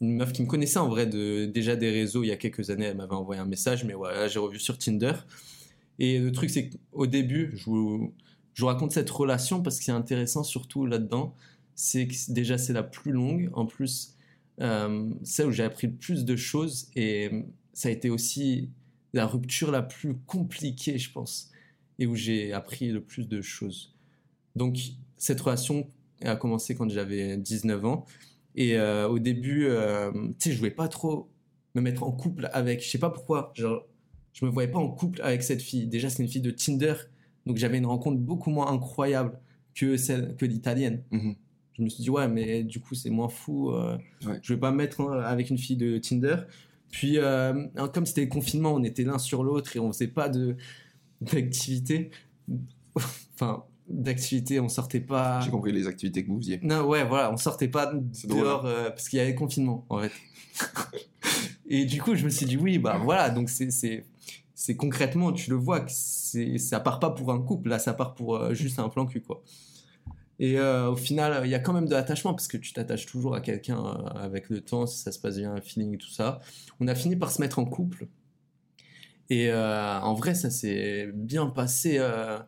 une meuf qui me connaissait en vrai de, déjà des réseaux il y a quelques années. Elle m'avait envoyé un message, mais voilà, j'ai revu sur Tinder. Et le truc, c'est qu'au début, je vous, je vous raconte cette relation parce que c'est intéressant surtout là-dedans. C'est que déjà, c'est la plus longue. En plus, euh, celle où j'ai appris le plus de choses. Et ça a été aussi la rupture la plus compliquée, je pense. Et où j'ai appris le plus de choses. Donc, cette relation a commencé quand j'avais 19 ans. Et euh, au début, euh, tu sais, je voulais pas trop me mettre en couple avec. Je sais pas pourquoi. Genre, je me voyais pas en couple avec cette fille. Déjà, c'est une fille de Tinder. Donc, j'avais une rencontre beaucoup moins incroyable que celle que l'italienne. Mhm. Je me suis dit, ouais, mais du coup, c'est moins fou. euh, Ouais. Je vais pas me mettre euh, avec une fille de Tinder. Puis, euh, comme c'était le confinement, on était l'un sur l'autre et on faisait pas de d'activité. enfin, d'activité, on sortait pas. J'ai compris les activités que vous faisiez. Non, ouais, voilà, on sortait pas dehors euh, parce qu'il y avait confinement, en fait. et du coup, je me suis dit, oui, bah voilà, donc c'est, c'est, concrètement, tu le vois, que ça part pas pour un couple, là, ça part pour euh, juste un plan cul, quoi. Et euh, au final, il y a quand même de l'attachement parce que tu t'attaches toujours à quelqu'un euh, avec le temps, si ça se passe bien, un feeling tout ça. On a fini par se mettre en couple. Et euh, en vrai, ça s'est bien passé. euh,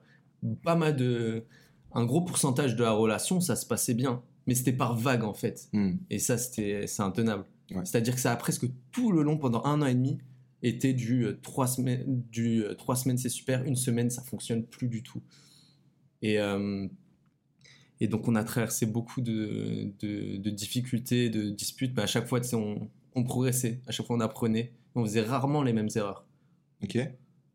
pas mal de. Un gros pourcentage de la relation, ça se passait bien. Mais c'était par vague, en fait. Hmm. Et ça, c'était, c'est intenable. Ouais. C'est-à-dire que ça a presque tout le long, pendant un an et demi, été du euh, trois semaines, du trois semaines c'est super, une semaine ça fonctionne plus du tout. Et, et donc on a traversé beaucoup de, de, de difficultés, de disputes, mais à chaque fois on, on progressait, à chaque fois on apprenait, on faisait rarement les mêmes erreurs. Ok.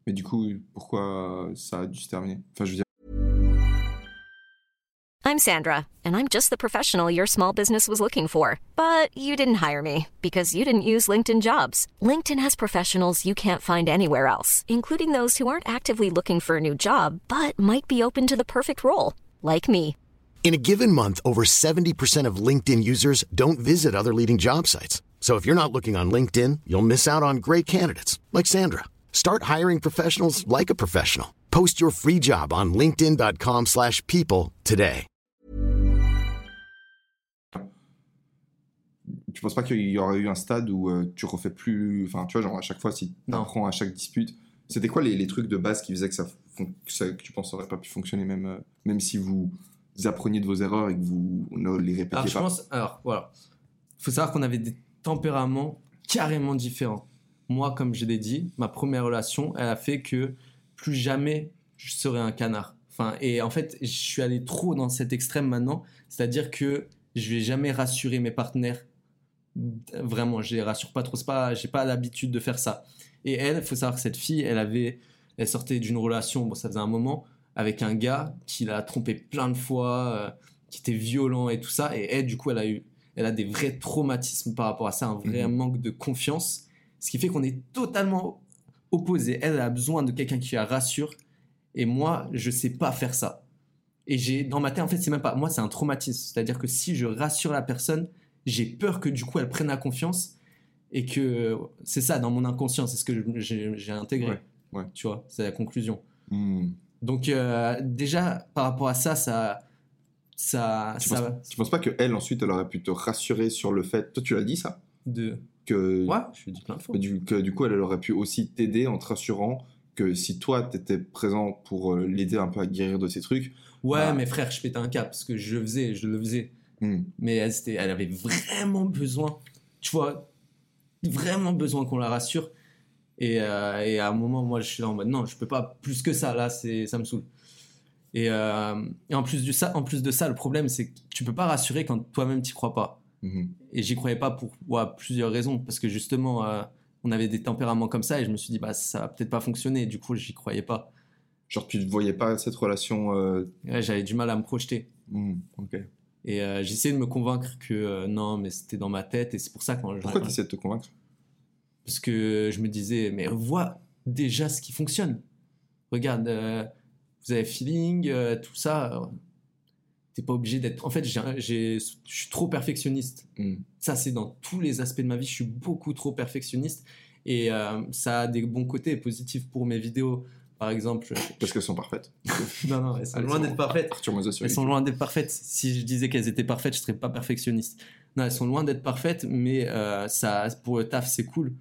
Mais du coup, pourquoi ça a dû se terminer? Enfin, je veux dire, I'm Sandra, and I'm just the professional your small business was looking for. But you didn't hire me because you didn't use LinkedIn jobs. LinkedIn has professionals you can't find anywhere else, including those who aren't actively looking for a new job but might be open to the perfect role, like me. In a given month, over 70% of LinkedIn users don't visit other leading job sites. So if you're not looking on LinkedIn, you'll miss out on great candidates like Sandra. Start hiring professionals like a professional. Post your free job on linkedin.com/people slash people today. tu penses pas qu'il y aurait eu un stade où euh, tu refais plus. Enfin, tu vois, genre à chaque fois, si tu Non. apprends à chaque dispute, c'était quoi les, les trucs de base qui faisaient que ça, que, ça- que tu penses aurait pas pu fonctionner, même, euh, même si vous appreniez de vos erreurs et que vous ne les répétiez Alors je pas pense, alors voilà, faut savoir qu'on avait des tempéraments carrément différents. Moi, comme je l'ai dit, ma première relation, elle a fait que plus jamais je serai un canard. Enfin, et en fait, je suis allé trop dans cet extrême maintenant, c'est-à-dire que je vais jamais rassurer mes partenaires. Vraiment, je les rassure pas trop. C'est pas, j'ai pas l'habitude de faire ça. Et elle, faut savoir que cette fille, elle avait, elle sortait d'une relation, bon, ça faisait un moment, avec un gars qui l'a trompé plein de fois, euh, qui était violent et tout ça. Et elle, du coup, elle a eu, elle a des vrais traumatismes par rapport à ça, un vrai Mhm. manque de confiance, ce qui fait qu'on est totalement opposés. Elle a besoin de quelqu'un qui la rassure, et moi, je sais pas faire ça. Et j'ai dans ma tête, en fait, c'est même pas moi, c'est un traumatisme. C'est-à-dire que si je rassure la personne, j'ai peur que du coup, elle prenne la confiance et que c'est ça dans mon inconscient, c'est ce que j'ai intégré. Ouais, ouais. Tu vois, c'est la conclusion. Hmm. Donc euh, déjà par rapport à ça, ça, ça, tu, ça penses, tu penses pas que elle ensuite elle aurait pu te rassurer sur le fait toi tu l'as dit ça? De. que Ouais, je lui dis plein de fois. du, que du coup elle, elle aurait pu aussi t'aider en te rassurant que si toi t'étais présent pour euh, l'aider un peu à guérir de ces trucs Ouais, Bah. mais frère, je pétais un cap parce que je le faisais, je le faisais. hmm, Mais elle, elle avait vraiment besoin, tu vois, vraiment besoin qu'on la rassure. Et, euh, et à un moment, moi, je suis là en mode non, je peux pas plus que ça, là, c'est, ça me saoule. Et, euh, et en, plus du ça, en plus de ça, le problème, c'est que tu peux pas rassurer quand toi-même t'y crois pas. mhm. Et j'y croyais pas pour ouais, plusieurs raisons. Parce que justement, euh, on avait des tempéraments comme ça et je me suis dit, bah, ça va peut-être pas fonctionner. Du coup, j'y croyais pas. genre tu ne voyais pas cette relation ouais, J'avais du mal à me projeter. hmm, ok Et j'essayais de me convaincre que non, mais c'était dans ma tête. Et c'est pour ça quand pourquoi tu essaies de te convaincre? Parce que je me disais, mais vois déjà ce qui fonctionne. Regarde, euh, vous avez feeling, euh, tout ça. T'es pas obligé d'être. En fait, je suis trop perfectionniste. Hmm. Ça, c'est dans tous les aspects de ma vie. Je suis beaucoup trop perfectionniste. Et euh, ça a des bons côtés positifs pour mes vidéos. Par exemple, parce qu'elles sont parfaites non, non, elles sont loin d'être parfaites. Arthur Moiseau sur Elles sont loin d'être parfaites. Si je disais qu'elles étaient parfaites, je serais pas perfectionniste. Non, elles sont loin d'être parfaites, mais euh, ça, pour le taf, c'est cool.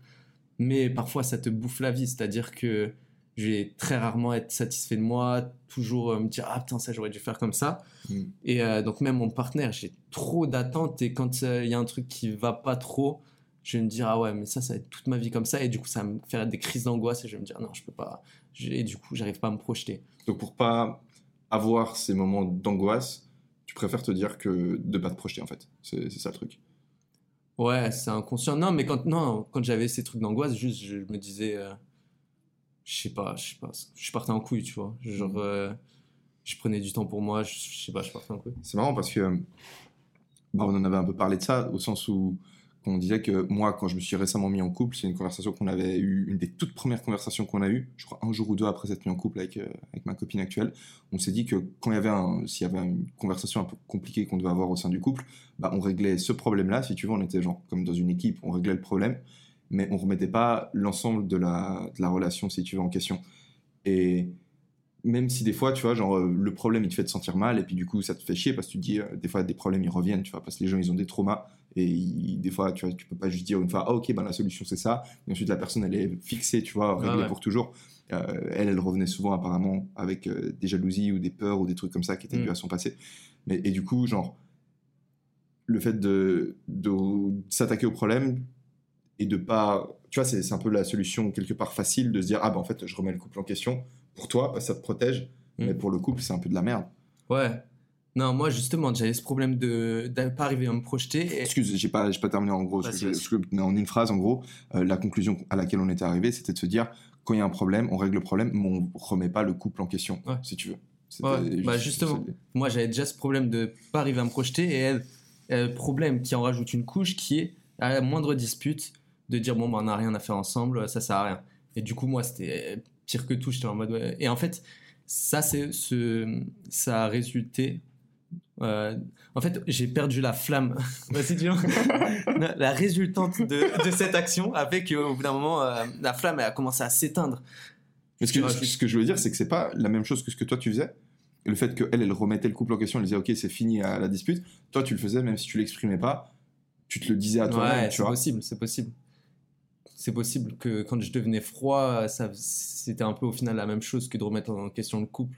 Mais parfois, ça te bouffe la vie. C'est-à-dire que je vais très rarement être satisfait de moi, toujours euh, me dire ah putain ça j'aurais dû faire comme ça. Mm. Et euh, donc même mon partenaire, j'ai trop d'attentes et quand euh, il y a un truc qui va pas trop, je vais me dire ah ouais mais ça ça va être toute ma vie comme ça et du coup ça va me faire des crises d'angoisse et je vais me dire non je peux pas. Et du coup j'arrive pas à me projeter. donc pour pas avoir ces moments d'angoisse tu préfères te dire que de pas te projeter en fait. C'est c'est ça le truc. Ouais, c'est inconscient. Non, mais quand, non, quand j'avais ces trucs d'angoisse, juste, je me disais, euh, je sais pas, je sais pas, je partais en couille, tu vois. Genre, Mhm. euh, je prenais du temps pour moi, je, je sais pas, je partais en couille. C'est marrant parce que bah, on en avait un peu parlé de ça au sens où on disait que moi, quand je me suis récemment mis en couple, c'est une conversation qu'on avait eue, une des toutes premières conversations qu'on a eues, je crois un jour ou deux après s'être mis en couple avec, euh, avec ma copine actuelle. On s'est dit que quand il y avait un, s'il y avait une conversation un peu compliquée qu'on devait avoir au sein du couple, bah, on réglait ce problème-là, si tu veux, on était genre comme dans une équipe, on réglait le problème, mais on remettait pas l'ensemble de la, de la relation, si tu veux, en question. Et même si des fois, tu vois, genre, le problème, il te fait te sentir mal, et puis du coup, ça te fait chier parce que tu te dis, euh, des fois, des problèmes, ils reviennent, tu vois, parce que les gens, ils ont des traumas, et des fois, tu vois, tu peux pas juste dire une fois, ah, ok, ben la solution, c'est ça, et ensuite, la personne, elle est fixée, tu vois, réglée ouais. pour toujours. Euh, elle, elle revenait souvent, apparemment, avec euh, des jalousies ou des peurs ou des trucs comme ça qui étaient Mm. dus à son passé. Mais, et du coup, genre, le fait de, de s'attaquer au problème et de pas. Tu vois, c'est un peu la solution quelque part facile de se dire, ah, ben en fait, je remets le couple en question. Pour toi, parce que ça te protège, Mm. mais pour le couple, c'est un peu de la merde. Ouais. Non, moi, justement, j'avais ce problème de de pas arriver à me projeter. Et... Excuse, j'ai pas, j'ai pas terminé en gros. ce que Vas-y, j'ai- vas-y. ce que- mais en une phrase, en gros, euh, la conclusion à laquelle on était arrivé, c'était de se dire quand il y a un problème, on règle le problème, mais on remet pas le couple en question, Ouais. si tu veux. Bah, juste- justement. Moi, j'avais déjà ce problème de pas arriver à me projeter, et elle, elle a le problème qui en rajoute une couche qui est, à la moindre dispute, de dire bon, bah, on n'a rien à faire ensemble, ça sert à rien. Et du coup, moi, c'était pire que tout, j'étais en mode. ouais. Et en fait, ça, c'est ce, ça a résulté. Euh, en fait, j'ai perdu la flamme. La résultante de, de cette action a fait qu'au bout d'un moment, euh, la flamme elle a commencé à s'éteindre. Mais ce que, ce- je veux dire, c'est que c'est pas la même chose que ce que toi tu faisais. Le fait qu'elle, elle remettait le couple en question, elle disait ok, c'est fini à la dispute. Toi, tu le faisais même si tu l'exprimais pas, tu te le disais à toi-même, Ouais, c'est possible, c'est possible. C'est possible que quand je devenais froid, c'était un peu au final la même chose que de remettre en question le couple,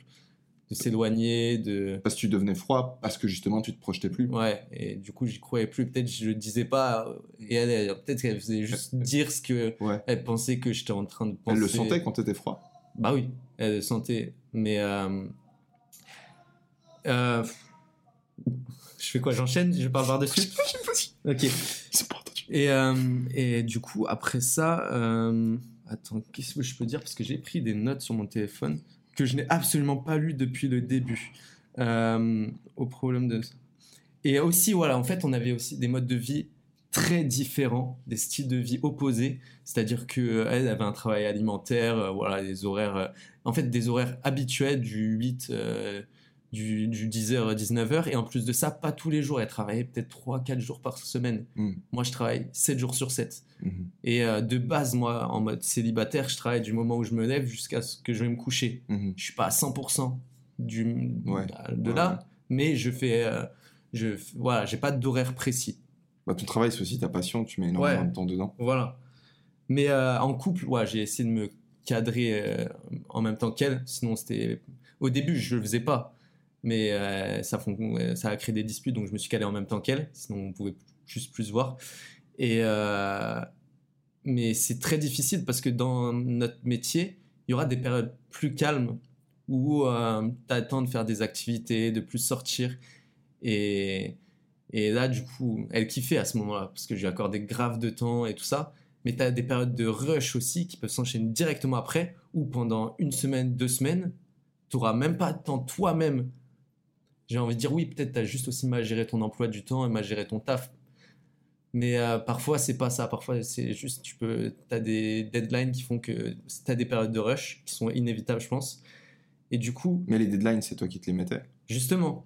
de s'éloigner, de... Parce que tu devenais froid, parce que justement tu te projetais plus. Ouais, et du coup, j'y croyais plus. Peut-être je le disais pas, euh, et elle, elle- peut-être qu'elle faisait juste dire ce que Ouais. elle pensait que j'étais en train de penser. Elle le sentait quand t'étais froid? Bah oui, elle le sentait. Mais. euh, euh, je fais quoi? J'enchaîne? Je parle par-dessus? Ok. Et, euh, et du coup, après ça, euh, attends, qu'est-ce que je peux dire? Parce que j'ai pris des notes sur mon téléphone que je n'ai absolument pas lues depuis le début. Euh, au problème de. Et aussi, voilà, en fait, on avait aussi des modes de vie très différents, des styles de vie opposés. C'est-à-dire que elle avait un travail alimentaire, euh, voilà, des horaires, euh, en fait, des horaires habituels du 8, euh, du, du 10h, 19h. Et en plus de ça, pas tous les jours. Elle travaillait peut-être 3-4 jours par semaine. Mm. Moi, je travaille 7 jours sur 7. Mhm. Et euh, de base, moi, en mode célibataire, je travaille du moment où je me lève jusqu'à ce que je vais me coucher. Mhm. Je suis pas à 100% du, Ouais. de là, ouais. mais je fais. euh, je, voilà, j'ai pas d'horaire précis. Bah, ton travail, c'est aussi ta passion, tu mets énormément Ouais. de temps dedans. Voilà. Mais euh, en couple, ouais, j'ai essayé de me cadrer en même temps qu'elle. Sinon, c'était. Au début, je le faisais pas. Mais euh, ça, fon- ça a créé des disputes, donc je me suis calé en même temps qu'elle. Sinon, on pouvait juste plus voir. Et. euh, Mais c'est très difficile parce que dans notre métier, il y aura des périodes plus calmes où tu as le temps de faire des activités, de plus sortir. Et, et là, du coup, elle kiffait à ce moment-là, parce que je lui accordais grave de temps et tout ça. Mais tu as des périodes de rush aussi qui peuvent s'enchaîner directement après, où pendant une semaine, deux semaines, tu n'auras même pas de temps toi-même. J'ai envie de dire oui, peut-être tu as juste aussi mal géré ton emploi du temps et mal géré ton taf. Mais euh, parfois, c'est pas ça. Parfois, c'est juste, tu peux, as des deadlines qui font que tu as des périodes de rush qui sont inévitables, je pense. Et du coup, Mais les deadlines, c'est toi qui te les mettais. Justement.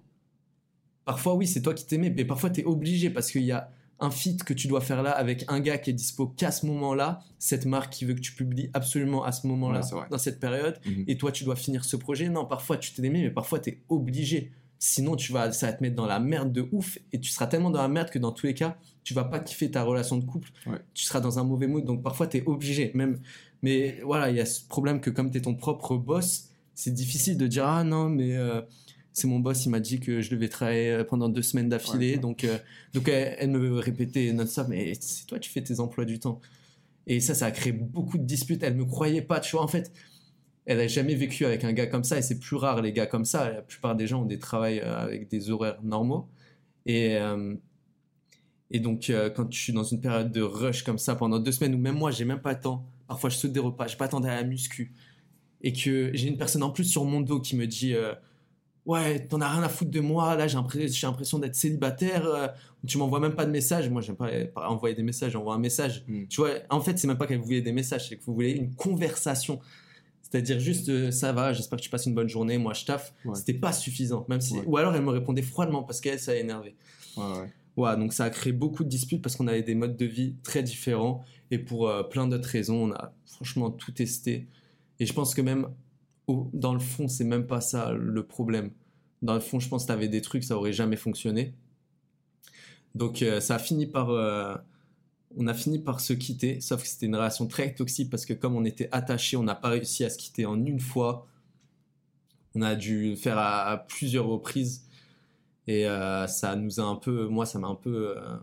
Parfois, oui, c'est toi qui t'aimais, mais parfois, t'es obligé parce qu'il y a un feat que tu dois faire là avec un gars qui est dispo qu'à ce moment-là, cette marque qui veut que tu publies absolument à ce moment-là, Ouais, dans cette période, Mhm. et toi, tu dois finir ce projet. Non, parfois, tu t'es aimé, mais parfois, t'es obligé. Sinon, tu vas, ça va te mettre dans la merde de ouf, et tu seras tellement dans la merde que dans tous les cas, tu vas pas kiffer ta relation de couple. Ouais. Tu seras dans un mauvais mood, donc parfois, t'es obligé. Même, mais voilà, il y a ce problème que comme t'es ton propre boss, c'est difficile de dire ah non mais euh, c'est mon boss il m'a dit que je devais travailler euh, pendant deux semaines d'affilée Ouais. donc euh, donc elle, elle me répétait non-stop mais c'est toi tu fais tes emplois du temps et ça ça a créé beaucoup de disputes elle me croyait pas tu vois en fait elle a jamais vécu avec un gars comme ça et c'est plus rare les gars comme ça. La plupart des gens ont des travails euh, avec des horaires normaux. Et euh, et donc euh, quand je suis dans une période de rush comme ça pendant deux semaines ou même moi j'ai même pas le temps. Parfois je saute des repas, j'ai pas le temps d'aller à la muscu. Et que j'ai une personne en plus sur mon dos qui me dit euh, ouais t'en as rien à foutre de moi. Là j'ai l'impression d'être célibataire tu m'envoies même pas de message moi j'aime pas, pas envoyer des messages j'envoie un message. Mm. tu vois en fait c'est même pas que vous voulez des messages c'est que vous voulez une conversation c'est-à-dire juste euh, ça va j'espère que tu passes une bonne journée moi je taffe Ouais. c'était pas suffisant même si Ouais. ou alors elle me répondait froidement parce qu'elle ça a énervé Ouais, ouais. Ouais, donc ça a créé beaucoup de disputes parce qu'on avait des modes de vie très différents et pour euh, plein d'autres raisons, on a franchement tout testé. Et je pense que même au- dans le fond, c'est même pas ça le problème. Dans le fond, je pense que tu avais des trucs, ça aurait jamais fonctionné. Donc euh, ça a fini par. On a fini par se quitter, sauf que c'était une relation très toxique parce que comme on était attachés, on n'a pas réussi à se quitter en une fois. On a dû le faire à, à plusieurs reprises. Et euh, ça nous a un peu, moi, ça m'a un peu, euh,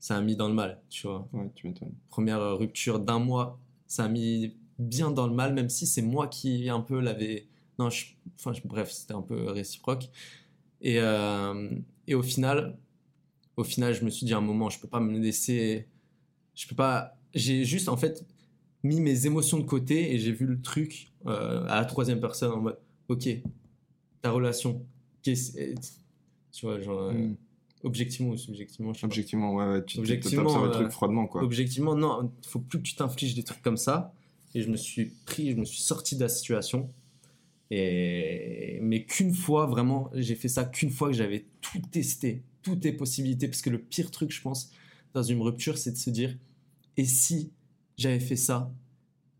ça a mis dans le mal, tu vois. Ouais, tu m'étonnes. Première euh, rupture d'un mois, ça a mis bien dans le mal, même si c'est moi qui un peu l'avais. Non, je- enfin, je- bref, c'était un peu réciproque. Et, euh, et au final, au final, je me suis dit à un moment, je peux pas me laisser, je peux pas. J'ai juste en fait mis mes émotions de côté et j'ai vu le truc euh, à la troisième personne en mode, ok, ta relation, qu'est-ce, tu vois, genre. euh, Mm. Objectivement ou subjectivement, je sais pas. Objectivement, ouais, ouais, tu Objectivement, le euh, truc froidement, quoi. Objectivement, non, il faut plus que tu t'infliges des trucs comme ça. Et je me suis pris, je me suis sorti de la situation. Et... Mais qu'une fois, vraiment, j'ai fait ça qu'une fois que j'avais tout testé, toutes les possibilités. Parce que le pire truc, je pense, dans une rupture, c'est de se dire et si j'avais fait ça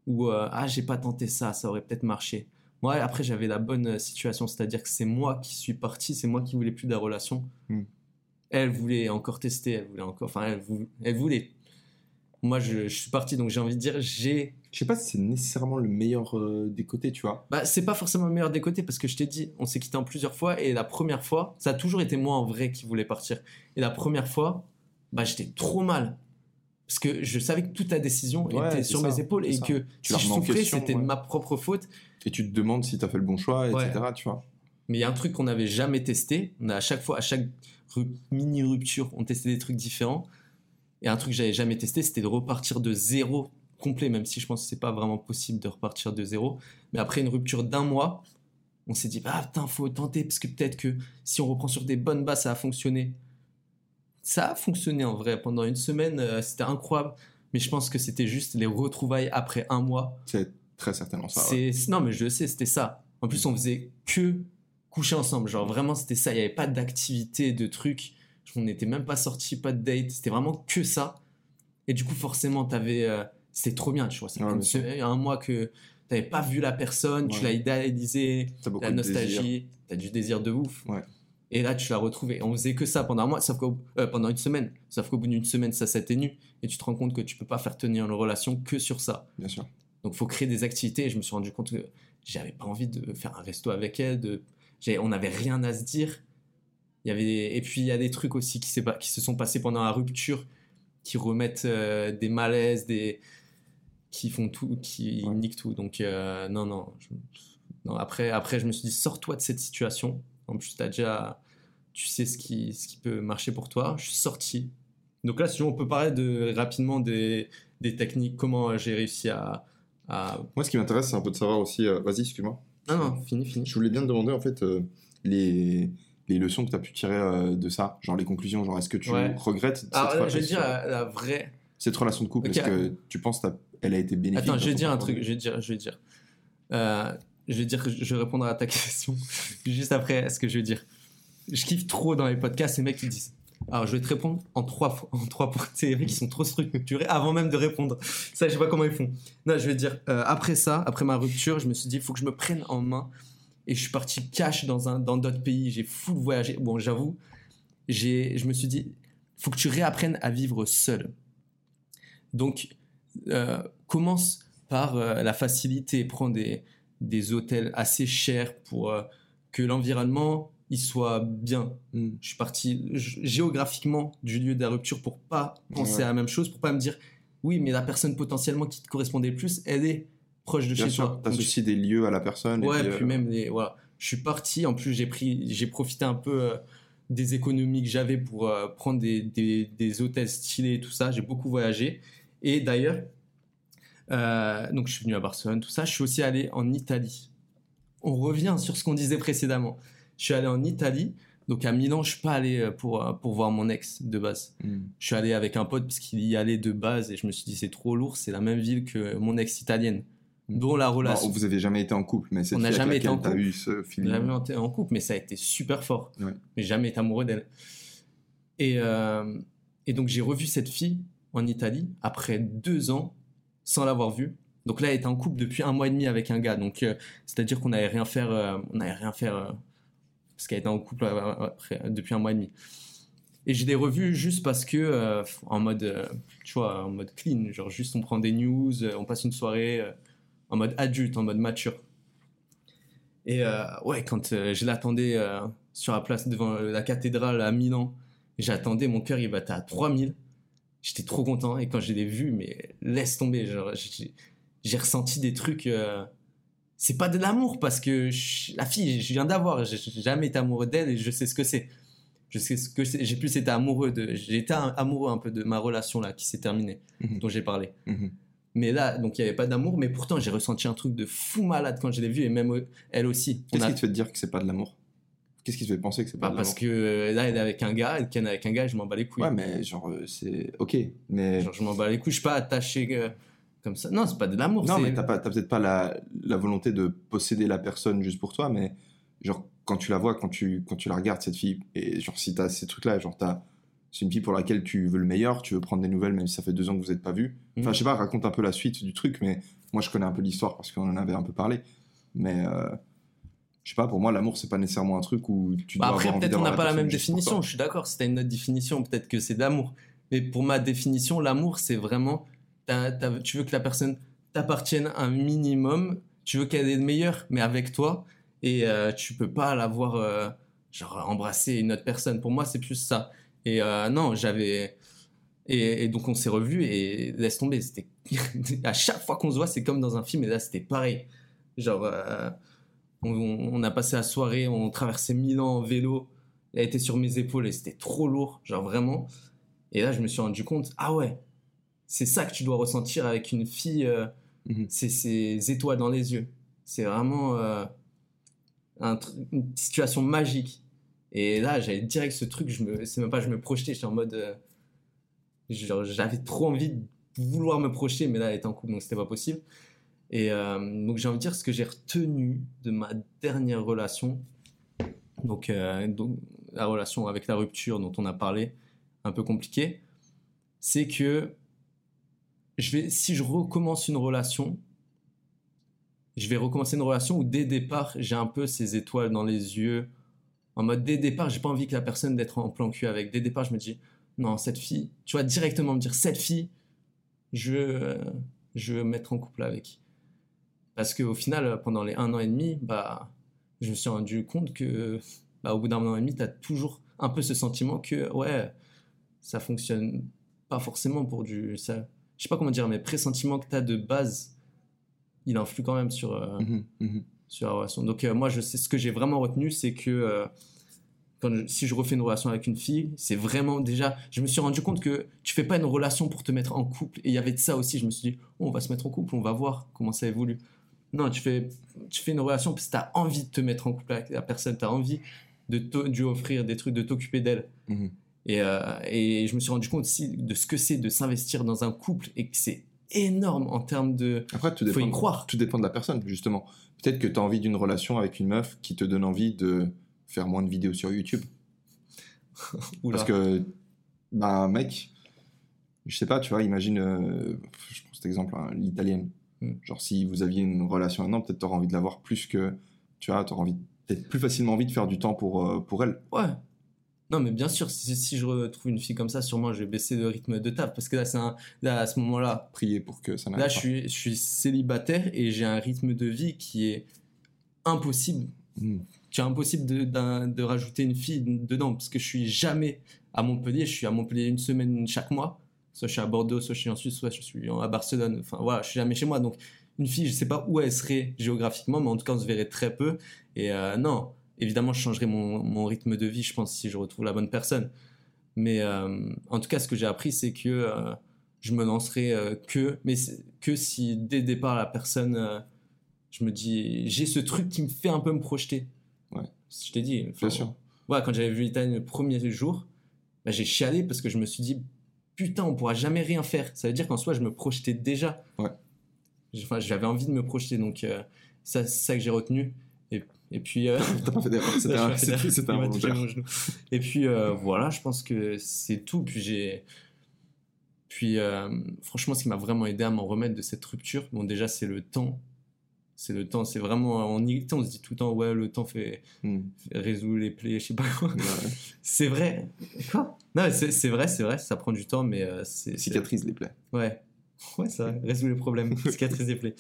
Ou euh, ah, j'ai pas tenté ça, ça aurait peut-être marché. Moi, après, j'avais la bonne euh, situation, c'est-à-dire que c'est moi qui suis parti, c'est moi qui voulais plus de la relation. Hmm. Elle voulait encore tester, elle voulait encore, enfin, elle, vou- elle voulait. Moi, je, je suis parti, donc j'ai envie de dire, j'ai. Je sais pas si c'est nécessairement le meilleur euh, des côtés, tu vois. Bah, c'est pas forcément le meilleur des côtés parce que je t'ai dit, on s'est quitté en plusieurs fois et la première fois, ça a toujours été moi en vrai qui voulais partir. Et la première fois, bah, j'étais trop mal. Parce que je savais que toute la décision Ouais, était sur ça, mes épaules et ça. que Tu si je souffrais, c'était de ma propre faute. Et tu te demandes si t'as fait le bon choix, Ouais. etc., tu vois. Mais il y a un truc qu'on n'avait jamais testé. On a à chaque fois, à chaque ru- mini rupture, on testait des trucs différents. Et un truc que j'avais jamais testé, c'était de repartir de zéro complet, même si je pense que c'est pas vraiment possible de repartir de zéro. Mais après une rupture d'un mois, on s'est dit, ah putain, faut tenter, parce que peut-être que si on reprend sur des bonnes bases, ça va fonctionner. Ça a fonctionné en vrai. Pendant une semaine, euh, c'était incroyable. Mais je pense que c'était juste les retrouvailles après un mois. C'est très certainement ça. ouais. Non mais je le sais, c'était ça. En plus, on faisait que coucher ensemble. Genre vraiment, c'était ça. Il n'y avait pas d'activité, de trucs. On n'était même pas sortis, pas de date. C'était vraiment que ça. Et du coup, forcément, t'avais, euh, c'était trop bien, tu vois. Ça fait Ouais, une semaine- un mois que t'avais pas vu la personne, tu l'as idéalisé, la nostalgie, t'as du désir de ouf. Ouais. Et là, tu l'as retrouvé. On faisait que ça pendant un mois, sauf euh, pendant une semaine. Sauf qu'au bout d'une semaine, ça s'atténue. Et tu te rends compte que tu peux pas faire tenir une relation que sur ça. Bien sûr. Donc, faut créer des activités. Et je me suis rendu compte que j'avais pas envie de faire un resto avec elle. De... On n'avait rien à se dire. Il y avait Et puis, il y a des trucs aussi qui, se sont passés pendant la rupture qui remettent euh, des malaises, des... qui font tout, qui Ouais. niquent tout. Donc, euh, non, non, je- non. Après, après, je me suis dit, sors-toi de cette situation. En plus, as déjà... tu sais ce qui, ce qui peut marcher pour toi. Je suis sorti. Donc là, si on peut parler de, rapidement des, des techniques, comment j'ai réussi à, à... Moi, ce qui m'intéresse, c'est un peu de savoir aussi. euh, Vas-y, excuse-moi. Non, non, fini, fini. Je voulais bien te demander, en fait, euh, les, les leçons que tu as pu tirer euh, de ça. Genre les conclusions. Genre, est-ce que tu Ouais. regrettes cette, Alors, là, re- je vais dire la, la vraie... cette relation de couple Ok. Est-ce que tu penses qu'elle a été bénéfique Attends, je vais dire un truc, je vais dire, je vais dire. Euh, je vais dire, je vais répondre à ta question juste après ce que je vais dire. Je kiffe trop dans les podcasts les mecs qui disent. Alors, je vais te répondre en trois, en trois points. C'est qui sont trop structurés avant même de répondre. Ça, je sais pas comment ils font. Non, je vais dire, euh, après ça, après ma rupture, je me suis dit, il faut que je me prenne en main. Et je suis parti cash dans un dans d'autres pays. J'ai full voyagé. Bon, j'avoue, j'ai, je me suis dit, faut que tu réapprennes à vivre seul. Donc, euh, commence par euh, la facilité. Prends des, des hôtels assez chers pour que l'environnement il soit bien. Mm. Je suis parti géographiquement du lieu de la rupture pour pas penser Ouais. à la même chose, pour pas me dire oui, mais la personne potentiellement qui te correspondait le plus, elle est proche de Bien chez sûr, toi. t'as Donc, aussi des lieux à la personne. Ouais, puis, puis euh, même les, voilà. Je suis parti. En plus, j'ai pris, j'ai profité un peu euh, des économies que j'avais pour euh, prendre des, des, des hôtels stylés et tout ça. J'ai beaucoup voyagé. Et d'ailleurs, euh, donc je suis venu à Barcelone, tout ça. Je suis aussi allé en Italie. On revient sur ce qu'on disait précédemment. Je suis allé en Italie. Donc à Milan, je suis pas allé euh, pour, euh, pour voir mon ex de base. hmm. Je suis allé avec un pote parce qu'il y allait de base et je me suis dit c'est trop lourd. C'est la même ville que mon ex italienne, dont la Non, relation. vous avez jamais été en couple, mais c'est On n'a jamais été en couple. eu ce feeling. jamais été en couple, mais ça a été super fort. Ouais. Mais jamais été amoureux d'elle. Et, euh, et donc j'ai revu cette fille en Italie après deux ans sans l'avoir vue. Donc là, elle était en couple depuis un mois et demi avec un gars. Donc euh, c'est-à-dire qu'on n'avait rien faire, euh, on n'avait rien faire parce qu'elle était en couple depuis un mois et demi. Et je l'ai revue juste parce que euh, en mode, euh, tu vois, en mode clean, genre juste on prend des news, euh, on passe une soirée en mode adulte, en mode mature. Et ouais, quand je l'attendais sur la place devant la cathédrale à Milan, j'attendais, mon cœur il battait à 3000. J'étais trop content et quand je l'ai vu, mais laisse tomber, j'ai j'ai ressenti des trucs. C'est pas de l'amour parce que je- la fille, je viens d'avoir, j'ai jamais été amoureux d'elle et je sais ce que c'est. Je sais ce que. J'ai plus été amoureux de. Un- amoureux un peu de ma relation là qui s'est terminée, Mhm. dont j'ai parlé. Mhm. Mais là, donc il n'y avait pas d'amour, mais pourtant j'ai ressenti un truc de fou malade quand je l'ai vue et même euh, elle aussi. Qu'est-ce a- qui te fait dire que c'est pas de l'amour? Qu'est-ce qui te fait penser que c'est pas Bah, de parce que euh, là elle est avec un gars, elle ken avec un gars, je m'en bats les couilles. Ouais, mais genre, euh, c'est. Ok, mais. Genre, je m'en bats les couilles, je suis pas attaché euh, comme ça. Non, c'est pas de l'amour. Non, mais t'as pas- t'as peut-être pas la, la volonté de posséder la personne juste pour toi, mais genre, quand tu la vois, quand tu, quand tu la regardes, cette fille, et genre, si t'as ces trucs-là, genre, t'as. C'est une fille pour laquelle tu veux le meilleur, tu veux prendre des nouvelles, même si ça fait deux ans que vous n'êtes pas vus. Enfin, Mhm. je sais pas, raconte un peu la suite du truc, mais moi, je connais un peu l'histoire parce qu'on en avait un peu parlé. Mais. euh, je sais pas, pour moi, l'amour, c'est pas nécessairement un truc où tu Bah dois après, avoir peut-être on n'a pas la même définition. Je suis d'accord, si t'as une autre définition, peut-être que c'est de l'amour. Mais pour ma définition, l'amour, c'est vraiment. Tu veux que la personne t'appartienne un minimum. Tu veux qu'elle ait le meilleur, mais avec toi. Et euh, tu peux pas l'avoir. euh, genre, embrasser une autre personne. Pour moi, c'est plus ça. Et euh, non, j'avais. Et, et donc, on s'est revus et laisse tomber. C'était. à chaque fois qu'on se voit, c'est comme dans un film. Et là, c'était pareil. Genre. euh, on, on a passé la soirée, on traversait Milan en vélo. Elle était sur mes épaules et c'était trop lourd, genre vraiment. Et là, je me suis rendu compte, ah ouais, c'est ça que tu dois ressentir avec une fille, euh, Mhm. c'est ces étoiles dans les yeux. C'est vraiment euh, un une situation magique. Et là, j'avais direct ce truc, je me, c'est même pas je me projetais, j'étais en mode. euh, j'avais trop envie de vouloir me projeter, mais là, elle était en couple, donc c'était pas possible. Et donc, j'ai envie de dire ce que j'ai retenu de ma dernière relation. Donc, donc, la relation avec la rupture dont on a parlé, un peu compliquée, c'est que je vais, si je recommence une relation, je vais recommencer une relation où dès départ, j'ai un peu ces étoiles dans les yeux. En mode, dès départ, j'ai pas envie que la personne d'être en plan cul avec. Dès départ, je me dis, non, cette fille, tu vas directement me dire, cette fille, je, euh, je veux me mettre en couple avec. Parce qu'au final, pendant les un an et demi, bah, je me suis rendu compte que, bah, au bout d'un an et demi, tu as toujours un peu ce sentiment que, ouais, ça fonctionne pas forcément pour du. Ça, je sais pas comment dire, mais pressentiment que tu as de base, il influe quand même sur, euh, Mhm, mhm. sur la relation. Donc, euh, moi, je sais ce que j'ai vraiment retenu, c'est que euh, quand je- si je refais une relation avec une fille, c'est vraiment déjà. Je me suis rendu compte que tu fais pas une relation pour te mettre en couple. Et il y avait de ça aussi. Je me suis dit, oh, on va se mettre en couple, on va voir comment ça évolue. Non, tu fais, tu fais une relation parce que tu as envie de te mettre en couple avec la personne, tu as envie de te- de lui offrir des trucs, de t'occuper d'elle. Mhm. Et, euh, et je me suis rendu compte aussi de ce que c'est de s'investir dans un couple et que c'est énorme en termes de. Après, tout Faut dépend, y croire. tout dépend de la personne, justement. Peut-être que tu as envie d'une relation avec une meuf qui te donne envie de faire moins de vidéos sur YouTube. Parce que, bah, mec, je sais pas, tu vois, imagine, euh, je prends cet exemple, hein, l'italienne. Mm. Genre, si vous aviez une relation maintenant, peut-être t'auras envie de l'avoir plus que, tu vois, t'auras envie, peut-être plus facilement envie de faire du temps pour, euh, pour elle. Ouais. Non, mais bien sûr, si, si je retrouve une fille comme ça, sûrement je vais baisser le rythme de taf. Parce que là, c'est un, là à ce moment-là, Prier pour que ça là, pas. je suis, je suis célibataire et j'ai un rythme de vie qui est impossible. Mm. Tu es impossible de, rajouter une fille dedans parce que je suis jamais à Montpellier. Je suis à Montpellier une semaine chaque mois. Soit je suis à Bordeaux, soit je suis en Suisse, soit je suis à Barcelone. Enfin voilà, je suis jamais chez moi. Donc une fille, je sais pas où elle serait géographiquement, mais en tout cas, on se verrait très peu. Et euh, non, évidemment, je changerais mon, mon rythme de vie, je pense, si je retrouve la bonne personne. Mais euh, en tout cas, ce que j'ai appris, c'est que euh, je me lancerai euh, que, mais que si dès le départ, la personne, je me dis, j'ai ce truc qui me fait un peu me projeter. Ouais. Je t'ai dit. Bien sûr. Ouais, quand j'avais vu l'Italie le premier jour, bah, j'ai chialé parce que je me suis dit, putain, on pourra jamais rien faire. Ça veut dire qu'en soi, je me projetais déjà. Ouais. Enfin, j'avais envie de me projeter, donc euh, ça, c'est ça que j'ai retenu. Et, puis. euh, T'as pas fait d'erreur, c'était un, c'était- genou. Et puis euh, voilà, je pense que c'est tout. Puis j'ai. Puis euh, franchement, ce qui m'a vraiment aidé à m'en remettre de cette rupture, bon, déjà, c'est le temps. C'est le temps, c'est vraiment. On, y, on se dit tout le temps, ouais, le temps fait, Hmm. fait résout les plaies, je sais pas quoi. Ouais. C'est vrai. Quoi? Non, c'est c'est vrai, c'est vrai, ça prend du temps, mais euh, c'est. c'est- Cicatrise les plaies. Ouais. Ouais, ça résout les problèmes, cicatrice des plaies.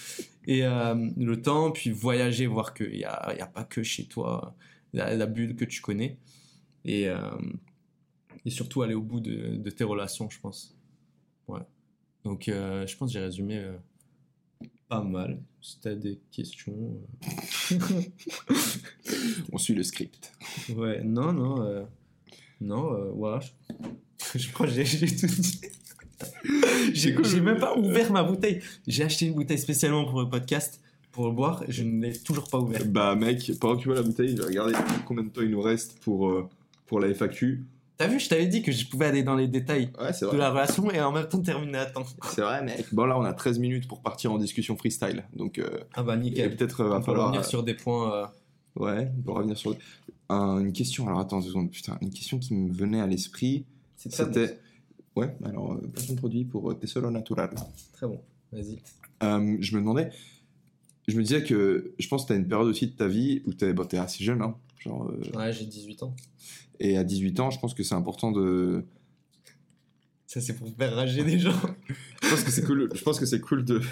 Et euh, le temps, puis voyager, voir qu'il n'y a, il y a pas que chez toi la, la bulle que tu connais. Et, euh, et surtout aller au bout de, de tes relations, je pense. Ouais. Donc, euh, je pense que j'ai résumé pas mal. Si tu as des questions. On suit le script. Ouais, non, non. non, voilà. Je, je crois que j'ai tout dit. J'ai j'ai même pas ouvert ma bouteille. J'ai acheté une bouteille spécialement pour le podcast, pour le boire. Je ne l'ai toujours pas ouvert. Bah mec, pendant que tu vois la bouteille, je vais regarder combien de temps il nous reste pour, euh, pour la FAQ. T'as vu, je t'avais dit que je pouvais aller dans les détails Ouais, de la relation et en même temps terminer à temps. C'est vrai, mec. Bon, là, on a 13 minutes pour partir en discussion freestyle. Donc, euh, Ah bah nickel. peut-être euh, va On falloir. revenir sur des points. euh, Ouais, on peut revenir sur. Un- une question, alors attends deux secondes. Putain, une question qui me venait à l'esprit. C'était. Ouais, alors, euh, placement de produit pour euh, Tesoro Natural. Très bon. Vas-y. Euh, je me demandais. Je me disais que je pense que tu as une période aussi de ta vie où tu es, bon, t'es assez jeune, hein, genre, euh, Ouais, j'ai 18 ans. et à 18 ans, je pense que c'est important de. Ça, c'est pour faire rager des gens. Je pense que c'est cool, je pense que c'est cool de.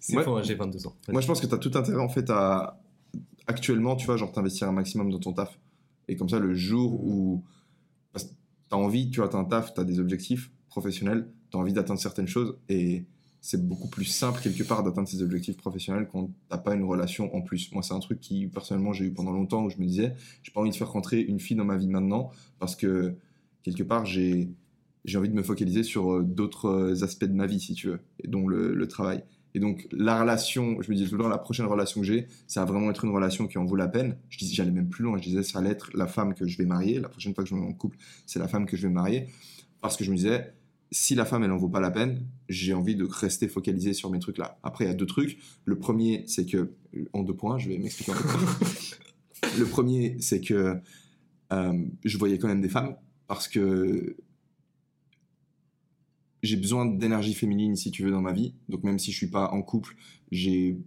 C'est Ouais. faux, hein, j'ai 22 ans. Moi, je pense que tu as tout intérêt en fait à actuellement, tu vois, genre t'investir un maximum dans ton taf. Et comme ça, le jour où t'as envie, tu t'as un taf, t'as des objectifs professionnels, t'as envie d'atteindre certaines choses et c'est beaucoup plus simple quelque part d'atteindre ces objectifs professionnels quand t'as pas une relation en plus. Moi, c'est un truc qui personnellement j'ai eu pendant longtemps où je me disais, j'ai pas envie de faire rentrer une fille dans ma vie maintenant parce que quelque part j'ai envie de me focaliser sur euh, d'autres euh, aspects de ma vie, si tu veux, dont le travail. Et donc, la relation, je me disais tout le temps, la prochaine relation que j'ai, ça va vraiment être une relation qui en vaut la peine. Je disais, j'allais même plus loin, je disais, ça allait être la femme que je vais marier. La prochaine fois que je me mets en couple, c'est la femme que je vais marier. Parce que je me disais, si la femme, elle en vaut pas la peine, j'ai envie de rester focalisé sur mes trucs là. Après, il y a deux trucs. Le premier, c'est que, en deux points, je vais m'expliquer un peu. Le premier, c'est que euh, je voyais quand même des femmes parce que j'ai besoin d'énergie féminine, si tu veux, dans ma vie. Donc même si je suis pas en couple, j'ai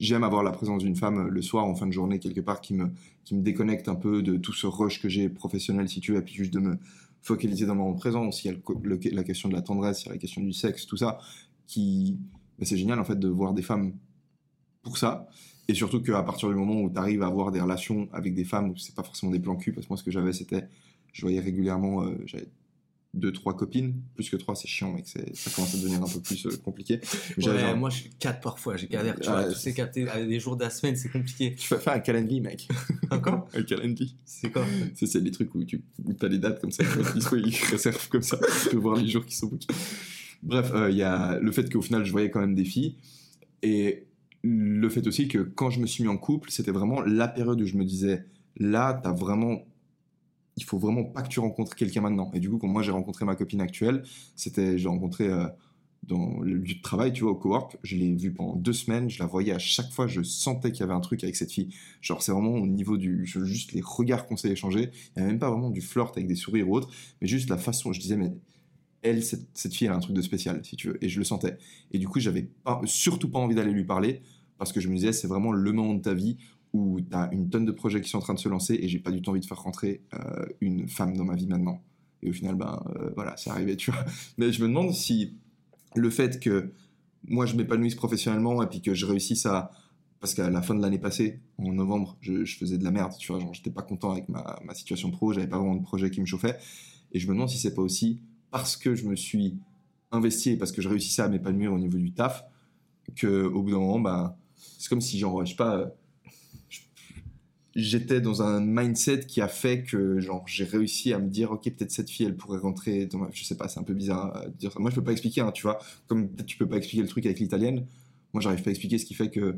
j'aime avoir la présence d'une femme le soir en fin de journée quelque part qui me qui me déconnecte un peu de tout ce rush que j'ai professionnel, si tu veux, et puis juste de me focaliser dans le moment présent. Aussi, il y a la question de la tendresse, il y a la question du sexe, tout ça, qui ben, c'est génial en fait de voir des femmes pour ça. Et surtout qu'à partir du moment où tu arrives à avoir des relations avec des femmes, c'est pas forcément des plans cul, parce que moi ce que j'avais c'était, je voyais régulièrement, euh, deux, trois copines, plus que trois c'est chiant mec, c'est- ça commence à devenir un peu plus euh, compliqué. Ouais, genre- moi, je suis 4 parfois, j'ai galère. Tu Ah, vois, tous ces captés, avec des jours de la semaine, c'est compliqué. Tu fais faire un calendrier mec. Encore un calendrier. C'est quoi C'est des trucs où tu où as les dates comme ça, le disco il réserve comme ça, tu peux voir les jours qui sont bookés. Bref, euh, il y a le fait qu'au final je voyais quand même des filles et le fait aussi que quand je me suis mis en couple, c'était vraiment la période où je me disais là, t'as vraiment il faut vraiment pas que tu rencontres quelqu'un maintenant. Et du coup, quand moi j'ai rencontré ma copine actuelle, c'était j'ai rencontré euh, dans le lieu de travail, tu vois, au cowork. Je l'ai vue pendant deux semaines. Je la voyais à chaque fois. Je sentais qu'il y avait un truc avec cette fille. Genre, c'est vraiment au niveau du. Juste les regards qu'on s'est échangés. Il n'y avait même pas vraiment du flirt avec des sourires ou autre. Mais juste la façon. Je disais, mais elle, cette, cette fille, elle a un truc de spécial, si tu veux. Et je le sentais. Et du coup, j'avais pas, surtout pas envie d'aller lui parler. Parce que je me disais, c'est vraiment le moment de ta vie où tu as une tonne de projets qui sont en train de se lancer. Et j'ai pas du tout envie de faire rentrer euh, une femme dans ma vie maintenant. Et au final, ben euh, voilà, c'est arrivé, tu vois. Mais je me demande si le fait que moi je m'épanouisse professionnellement et puis que je réussisse à. Parce qu'à la fin de l'année passée, en novembre, je, faisais de la merde, tu vois, genre j'étais pas content avec ma, situation pro, j'avais pas vraiment de projet qui me chauffait. Et je me demande si c'est pas aussi parce que je me suis investi et parce que je réussissais à m'épanouir au niveau du taf que au bout d'un moment, bah, c'est comme si, genre, pas, euh, j'étais dans un mindset qui a fait que, genre, j'ai réussi à me dire, ok, peut-être cette fille, elle pourrait rentrer dans ma... Je sais pas, c'est un peu bizarre à dire ça. Moi, je peux pas expliquer, hein, tu vois, comme peut-être tu peux pas expliquer le truc avec l'italienne. Moi, j'arrive pas à expliquer ce qui fait que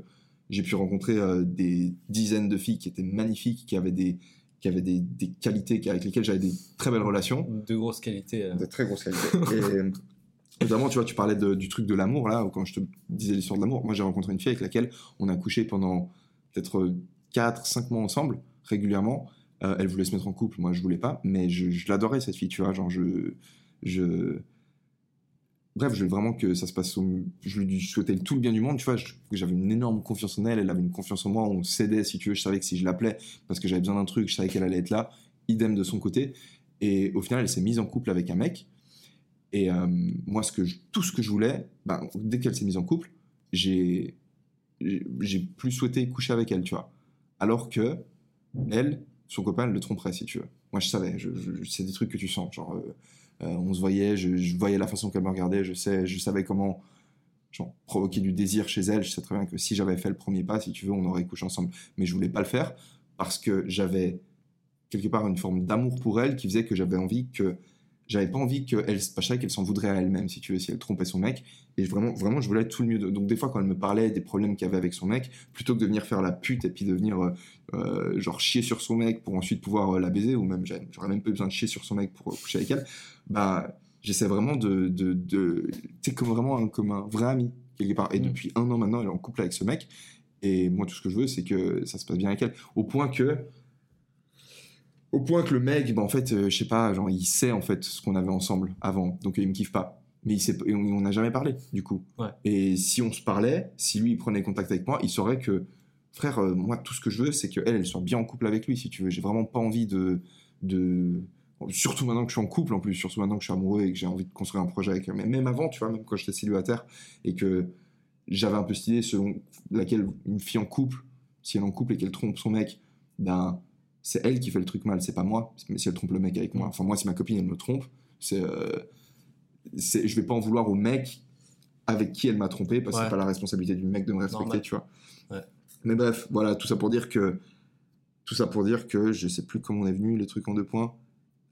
j'ai pu rencontrer euh, des dizaines de filles qui étaient magnifiques, qui avaient des, qui avaient des, des qualités avec lesquelles j'avais des très belles relations. De grosses qualités. euh. De très grosse qualité. Et notamment, tu vois, tu parlais de- du truc de l'amour, là, quand je te disais l'histoire de l'amour. Moi, j'ai rencontré une fille avec laquelle on a couché pendant peut-être 4, 5 mois ensemble, régulièrement. Euh, elle voulait se mettre en couple, moi, je voulais pas, mais je, l'adorais, cette fille, tu vois. Genre, je. je... Bref, je voulais vraiment que ça se passe au... Je lui souhaitais tout le bien du monde, tu vois. J'avais une énorme confiance en elle, elle avait une confiance en moi, on s'aidait, si tu veux. Je savais que si je l'appelais, parce que j'avais besoin d'un truc, je savais qu'elle allait être là. Idem de son côté. Et au final, elle s'est mise en couple avec un mec. Et euh, moi, tout ce que je voulais, ben, dès qu'elle s'est mise en couple, j'ai plus souhaité coucher avec elle, tu vois. Alors que elle, son copain, le tromperait, si tu veux. Moi, je savais. Je, c'est des trucs que tu sens. Genre, euh, euh, on se voyait, je, voyais la façon qu'elle me regardait, je sais, je savais comment provoquer du désir chez elle. Je sais très bien que si j'avais fait le premier pas, si tu veux, on aurait couché ensemble. Mais je voulais pas le faire parce que j'avais quelque part une forme d'amour pour elle qui faisait que j'avais envie que j'avais pas envie qu'elle savais qu'elle s'en voudrait à elle-même si tu veux si elle trompait son mec. Et vraiment vraiment je voulais tout le mieux de- donc des fois quand elle me parlait des problèmes qu'il y avait avec son mec plutôt que de venir faire la pute et puis de venir euh, euh, genre chier sur son mec pour ensuite pouvoir euh, la baiser ou même j'aurais même pas besoin de chier sur son mec pour euh, coucher avec elle bah j'essaie vraiment de de, de tu sais comme vraiment un, comme un vrai ami quelque part. Et Mm. depuis un an maintenant elle est en couple avec ce mec. Et moi tout ce que je veux c'est que ça se passe bien avec elle. Au point que au point que le mec, bah, en fait, euh, je sais pas, genre, il sait en fait ce qu'on avait ensemble avant, donc il me kiffe pas. Mais il sait, et on on n'a jamais parlé, du coup. Ouais. Et si on se parlait, si lui il prenait contact avec moi, il saurait que, frère, euh, moi tout ce que je veux, c'est qu'elle, elle soit bien en couple avec lui, si tu veux. J'ai vraiment pas envie de, de, surtout maintenant que je suis en couple, en plus, surtout maintenant que je suis amoureux et que j'ai envie de construire un projet avec elle. Mais même avant, tu vois, même quand j'étais célibataire et que j'avais un peu cette idée selon laquelle une fille en couple, si elle est en couple et qu'elle trompe son mec, ben c'est elle qui fait le truc mal, c'est pas moi. Mais si elle trompe le mec avec moi, enfin moi si ma copine elle me trompe, c'est, euh, c'est je vais pas en vouloir au mec avec qui elle m'a trompé parce que Ouais. c'est pas la responsabilité du mec de me respecter, Normal. tu vois. Ouais. Mais bref, voilà, tout ça pour dire que tout ça pour dire que je sais plus comment on est venu les trucs en deux points.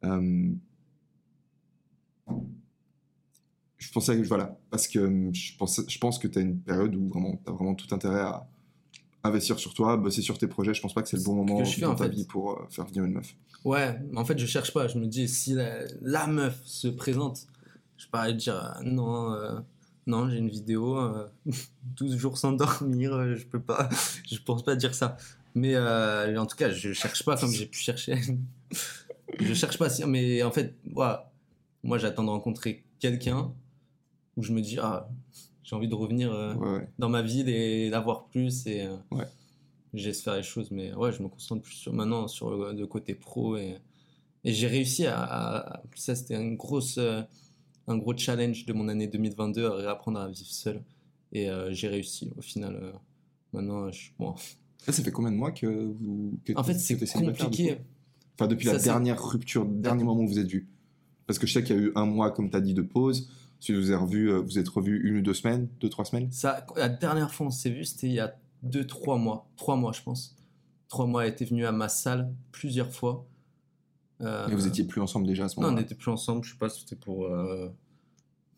Euh, je pensais que voilà parce que je pense je pense que tu as une période où vraiment tu as vraiment tout intérêt à investir sur toi, bosser sur tes projets, je pense pas que c'est le bon moment je fais, dans ta fait. vie pour euh, faire venir une meuf. Ouais, mais en fait, je cherche pas. Je me dis, si la, la meuf se présente, je peux pas dire, euh, non, euh, non, j'ai une vidéo, euh, 12 jours sans dormir, euh, je peux pas, je pense pas dire ça. Mais euh, en tout cas, je cherche pas comme j'ai pu chercher. je cherche pas, mais en fait, voilà, moi, j'attends de rencontrer quelqu'un où je me dis, ah, j'ai envie de revenir euh, Ouais, ouais. dans ma ville et d'avoir plus et euh, Ouais. faire les choses mais ouais je me concentre plus sur maintenant sur le, le côté pro et, et j'ai réussi à, à- ça c'était une grosse euh, un gros challenge de mon année 2022 à réapprendre à vivre seul et euh, j'ai réussi au final euh, maintenant je suis bon ça fait combien de mois que vous. que en fait c'est compliqué Enfin, depuis Ça, la dernière rupture, le dernier moment où vous êtes vus. Parce que je sais qu'il y a eu un mois, comme tu as dit, de pause. Si vous êtes revu, euh, vous êtes revu une ou deux semaines, deux, trois semaines. Ça, la dernière fois on s'est vu, c'était il y a 2-3 mois. 3 mois, je pense. 3 mois, elle était venue à ma salle plusieurs fois. Euh, Et vous étiez plus ensemble déjà à ce Non, on moment-là. n'était plus ensemble, je sais pas, c'était pour. euh,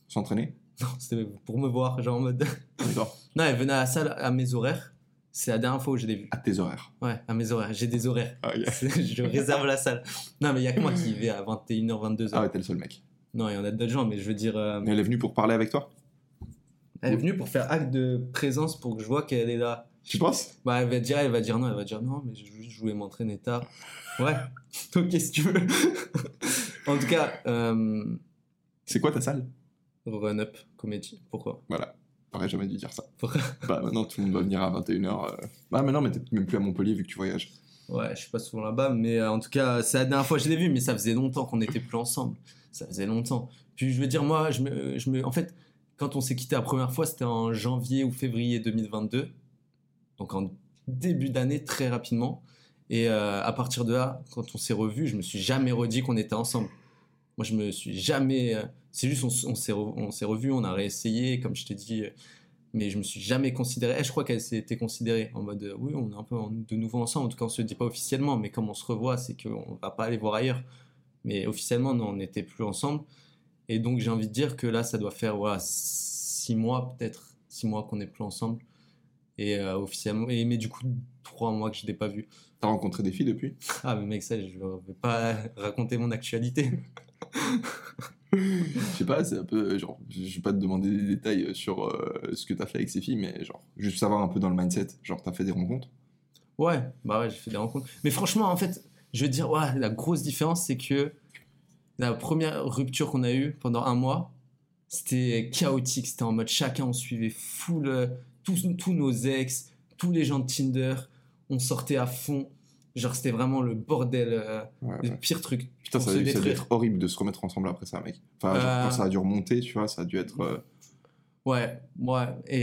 S'entraîner Non, c'était pour me voir, genre en mode. D'accord. non, elle venait à la salle à mes horaires. C'est la dernière fois où je l'ai vue. À tes horaires. Ouais, à mes horaires. J'ai des horaires. Ah, je réserve la salle. Non, mais il y a que moi qui vais à 21h, 22h. Ah ouais, t'es le seul mec. Non, il y en a d'autres gens, mais je veux dire. euh, Mais elle est venue pour parler avec toi? Elle est venue pour faire acte de présence pour que je vois qu'elle est là. Tu penses? Bah, elle va dire, elle va dire non, elle va dire non, mais je, je voulais m'entraîner tard. Ouais, donc qu'est-ce que tu veux? En tout cas, euh, C'est quoi ta salle? Run Up Comedy. Pourquoi? Voilà. T'aurais jamais dû dire ça. Pourquoi? Bah maintenant, tout le monde va venir à 21h. euh. Bah maintenant, mais t'es même plus à Montpellier vu que tu voyages. Ouais, je suis pas souvent là-bas, mais euh, en tout cas, c'est la dernière fois que je l'ai vu, mais ça faisait longtemps qu'on n'était plus ensemble. Ça faisait longtemps. Puis je veux dire, moi, je me, je me, en fait, quand on s'est quitté la première fois, c'était en janvier ou février 2022. Donc en début d'année, très rapidement. Et euh, à partir de là, quand on s'est revus, je me suis jamais redit qu'on était ensemble. Moi, je me suis jamais. euh, c'est juste, on, on s'est revus, on a réessayé. Comme je t'ai dit, mais je me suis jamais considéré. Eh, je crois qu'elle s'était considérée en mode euh, oui, on est un peu de nouveau ensemble. En tout cas, on se dit pas officiellement, mais comme on se revoit, c'est qu'on va pas aller voir ailleurs. Mais officiellement, non, on n'était plus ensemble. Et donc, j'ai envie de dire que là, ça doit faire voilà, six mois, peut-être, six mois qu'on n'est plus ensemble. Et euh, officiellement, et, mais du coup, trois mois que je l'ai pas vu. T'as rencontré des filles depuis? Ah, mais mec, ça, je vais pas raconter mon actualité. Je sais pas, c'est un peu genre, je vais pas te demander des détails sur euh, ce que t'as fait avec ces filles, mais genre, juste savoir un peu dans le mindset. Genre, t'as fait des rencontres Ouais, bah ouais, j'ai fait des rencontres. Mais franchement, en fait, je veux dire, ouais, la grosse différence, c'est que la première rupture qu'on a eue pendant un mois, c'était chaotique. C'était en mode chacun, on suivait full, euh, tous, tous nos ex, tous les gens de Tinder, on sortait à fond. Genre, c'était vraiment le bordel, euh, Ouais, le ouais. pire truc. Putain, ça, a dû- ça a dû détruire. être horrible de se remettre ensemble après ça, mec. Enfin, genre, Euh. quand ça a dû remonter, tu vois, ça a dû être. euh, Ouais, ouais. Et,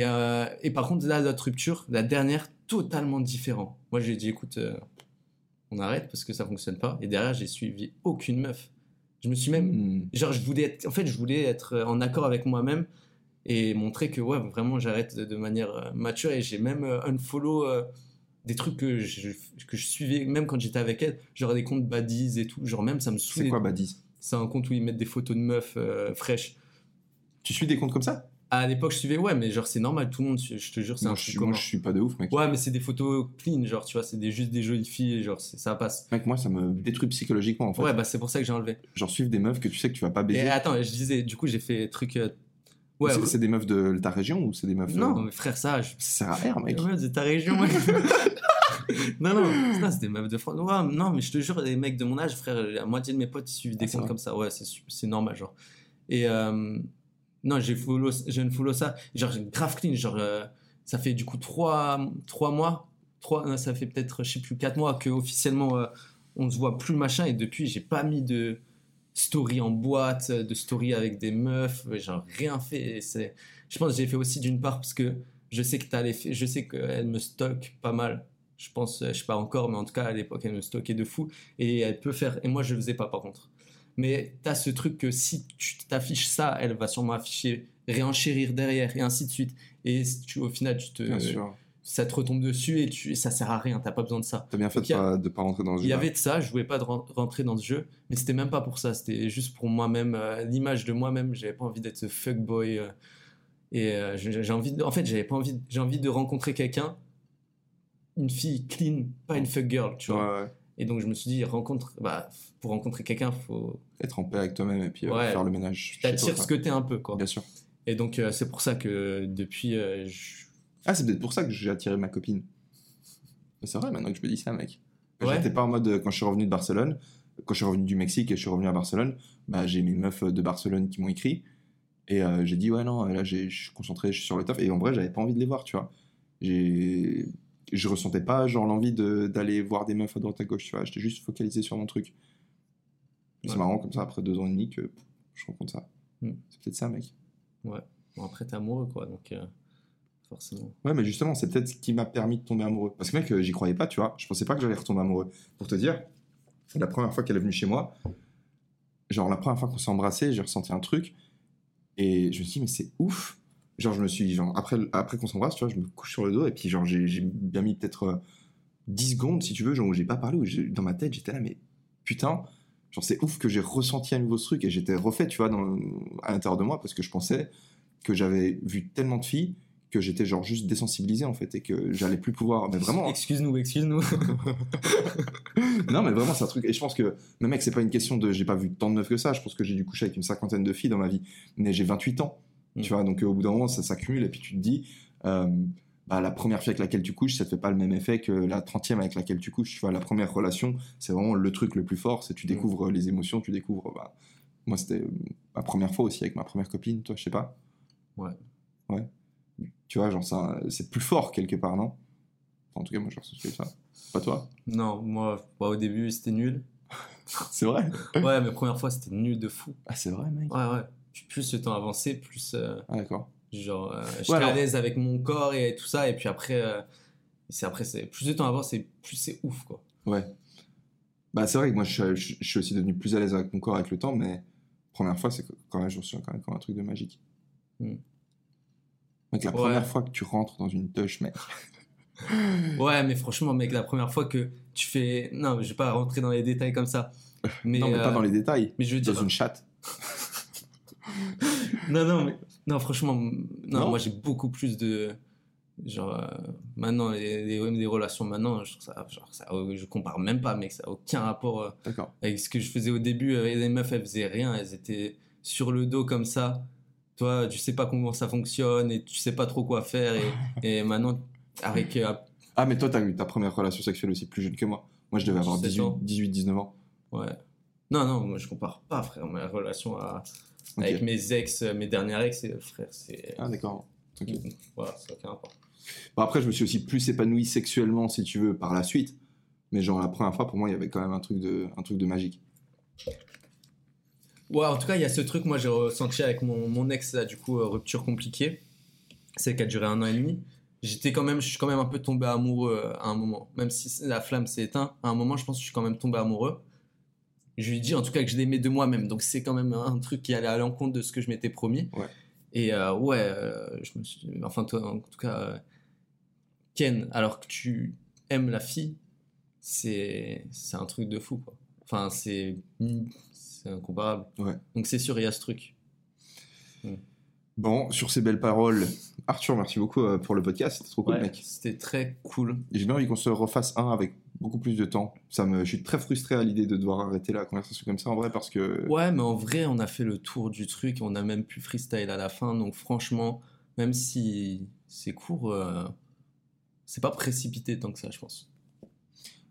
et par contre, là, notre rupture, la dernière, totalement différent. Moi, j'ai dit, écoute, on arrête parce que ça fonctionne pas. Et derrière, j'ai suivi aucune meuf. Je me suis même. hmm. Genre, je voulais être. En fait, je voulais être en accord avec moi-même et montrer que, ouais, vraiment, j'arrête de, de manière mature. Et j'ai même unfollow des trucs que je, que je suivais, même quand j'étais avec elle. Genre des comptes baddies et tout. Genre, même, ça me C'est saoulait. quoi, Badis C'est un compte où ils mettent des photos de meufs euh, fraîches. Tu suis des comptes comme ça? À l'époque, je suivais, ouais, mais genre, c'est normal, tout le monde, je te jure, c'est un je moi, je suis pas de ouf, mec. Ouais, mais c'est des photos clean, genre, tu vois, c'est des, juste des jolies filles, genre, c'est- ça passe. Mec, moi, ça me détruit psychologiquement, en fait. Ouais, bah c'est pour ça que j'ai enlevé. Genre, suivre des meufs que tu sais que tu vas pas baiser. Et attends, je disais, du coup, j'ai fait truc. euh, Ouais, C'est- c'est des meufs de ta région ou c'est des meufs. non, euh, mais frère, ça, je... Ça sert à R, mec. Ouais, c'est ta région, ouais. non, non, c'est des meufs de France. Ouais, non, mais je te jure, les mecs de mon âge, frère, la moitié de mes potes, ils suivent des Ah, comptes comme ça. Ouais, c'est normal, genre. Et euh, non, j'ai follow, je ne follow ça. Genre, grave clean. Genre, euh, ça fait du coup trois, trois mois. Trois, non, ça fait peut-être, je sais plus, quatre mois que officiellement euh, on se voit plus machin. Et depuis, j'ai pas mis de story en boîte, de story avec des meufs. Genre, rien fait. Je pense que j'ai fait aussi d'une part parce que je sais que t'as les, je sais qu'elle me stocke pas mal. Je pense, je sais pas encore, mais en tout cas à l'époque elle me stockait de fou et elle peut faire. Et moi je le faisais pas par contre. Mais t'as ce truc que si tu t'affiches ça, elle va sûrement afficher réenchérir derrière et ainsi de suite. Et tu, au final tu te, Bien sûr. ça te retombe dessus et tu, ça sert à rien. T'as pas besoin de ça. T'as bien fait Donc, de a- pas, de pas rentrer dans ce Il y jeu. avait de ça, je voulais pas de rentrer dans ce jeu, mais c'était même pas pour ça, c'était juste pour moi-même, euh, l'image de moi-même, j'avais pas envie d'être ce fuckboy. euh, et euh, j'ai j'ai envie de, en fait, j'avais pas envie, j'ai envie de rencontrer quelqu'un, une fille clean, pas une fuck girl, tu vois. Ouais. Et donc je me suis dit, rencontre, bah, pour rencontrer quelqu'un, faut, Être en paix avec toi-même et puis euh, faire le ménage. t'attires ce que t'es un peu, quoi. Bien sûr. Et donc euh, c'est pour ça que depuis, euh, je- Ah, c'est peut-être pour ça que j'ai attiré ma copine. C'est vrai, maintenant que je me dis ça, mec. Ouais. J'étais pas en mode, quand je suis revenu de Barcelone, quand je suis revenu du Mexique et je suis revenu à Barcelone, bah, j'ai mes meufs de Barcelone qui m'ont écrit. Et j'ai dit, ouais, non, là, j'ai- je suis concentré, je suis sur le taf. Et en vrai, j'avais pas envie de les voir, tu vois. J'ai... Je ressentais pas, genre, l'envie de- d'aller voir des meufs à droite à gauche, tu vois. J'étais juste focalisé sur mon truc. C'est Ouais. marrant, comme ça, après deux ans et demi, que je rencontre ça. Hmm. C'est peut-être ça, mec. bon, après t'es amoureux, quoi, donc euh, forcément. Ouais, mais justement, c'est peut-être ce qui m'a permis de tomber amoureux. Parce que, mec, euh, j'y croyais pas, tu vois. Je pensais pas que j'allais retomber amoureux. Pour te dire, la première fois qu'elle est venue chez moi, genre, la première fois qu'on s'est embrassé, j'ai ressenti un truc. Et je me suis dit, mais c'est ouf. Genre, je me suis, genre, après, après qu'on s'embrasse, tu vois, je me couche sur le dos. Et puis, genre, j'ai bien mis peut-être euh, 10 secondes, si tu veux, genre, où j'ai pas parlé, où dans ma tête, j'étais là, mais putain. Genre, c'est ouf que j'ai ressenti à nouveau ce truc. Et j'étais refait, tu vois, dans, à l'intérieur de moi, parce que je pensais que j'avais vu tellement de filles que j'étais genre juste désensibilisé en fait et que j'allais plus pouvoir mais vraiment Excuse-nous, excuse-nous. non mais vraiment c'est un truc et je pense que mais mec c'est pas une question de j'ai pas vu tant de meufs que ça je pense que j'ai dû coucher avec une cinquantaine de filles dans ma vie mais j'ai 28 ans Mm. tu vois donc euh, au bout d'un moment ça s'accumule et puis tu te dis euh, bah, la première fille avec laquelle tu couches ça te fait pas le même effet que la trentième avec laquelle tu couches tu vois la première relation c'est vraiment le truc le plus fort c'est tu découvres les émotions tu découvres bah, moi c'était euh, ma première fois aussi avec ma première copine toi je sais pas Ouais. ouais tu vois genre ça c'est plus fort quelque part non? Enfin, en tout cas moi je ressens ça pas toi? Non, moi, bah, au début c'était nul. c'est vrai? Ouais, mais première fois c'était nul de fou. ah c'est vrai mec Ouais, ouais. Plus le temps avançait, plus euh, ah d'accord genre euh, j'étais à l'aise avec mon corps et tout ça. Et puis après, euh, c'est après c'est plus le temps avance, et plus c'est ouf quoi. Ouais. Bah, c'est vrai que moi, je, suis- je- je suis aussi devenu plus à l'aise avec mon corps avec le temps, mais première fois, c'est quand même, je me souviens quand même comme un truc de magique. Hmm. Donc la Ouais. première fois que tu rentres dans une touche, mec. Ouais, mais franchement, mec, la première fois que tu fais. Non, je vais pas rentrer dans les détails comme ça. Mais, non, mais pas dans les détails. Mais je veux Dans dire. une chatte. Non, non, mais. Non, franchement, non, Non moi j'ai beaucoup plus de. Genre, euh, maintenant, les, les, les relations maintenant, je ça. Genre, ça je compare même pas, mec, ça a aucun rapport. euh, avec ce que je faisais au début. euh, Les meufs, elles faisaient rien, elles étaient sur le dos comme ça. Toi, tu sais pas comment ça fonctionne et tu sais pas trop quoi faire. Et, et maintenant, avec. euh, Ah, mais toi, t'as eu ta première relation sexuelle aussi plus jeune que moi. Moi, je devais avoir 17 18, ans. 18 19 ans. ouais. Non, non, moi je compare pas, frère, ma relation à- Avec mes ex, euh, mes dernières ex, et, frère, c'est. Ah, d'accord. Ok. Voilà, ça n'a rapport. Bon, après, je me suis aussi plus épanoui sexuellement, si tu veux, par la suite. Mais genre, la première fois, pour moi, il y avait quand même un truc de, un truc de magique. Ouais, en tout cas, il y a ce truc, moi j'ai ressenti avec mon, mon ex, là, du coup, euh, rupture compliquée. C'est qu'elle a duré un an et demi. J'étais quand même, je suis quand même un peu tombé amoureux euh, à un moment. Même si la flamme s'est éteinte, à un moment, je pense que je suis quand même tombé amoureux. Je lui ai dit en tout cas que je l'aimais de moi-même. Donc c'est quand même un truc qui allait à l'encontre de ce que je m'étais promis. Ouais. Et euh, ouais, euh, je me suis. Enfin, toi, en tout cas, euh, Ken, alors que tu aimes la fille, c'est c'est un truc de fou, quoi. Enfin, c'est c'est incomparable. Ouais. Donc c'est sûr, il y a ce truc. Bon, sur ces belles paroles, Arthur, merci beaucoup pour le podcast. C'était trop cool, mec. C'était très cool. J'ai bien envie qu'on se refasse un avec beaucoup plus de temps. Ça me, je suis très frustré à l'idée de devoir arrêter la conversation comme ça, en vrai, parce que. Ouais, mais en vrai, on a fait le tour du truc, on a même pu freestyle à la fin, donc franchement, même si c'est court, euh, c'est pas précipité tant que ça, je pense.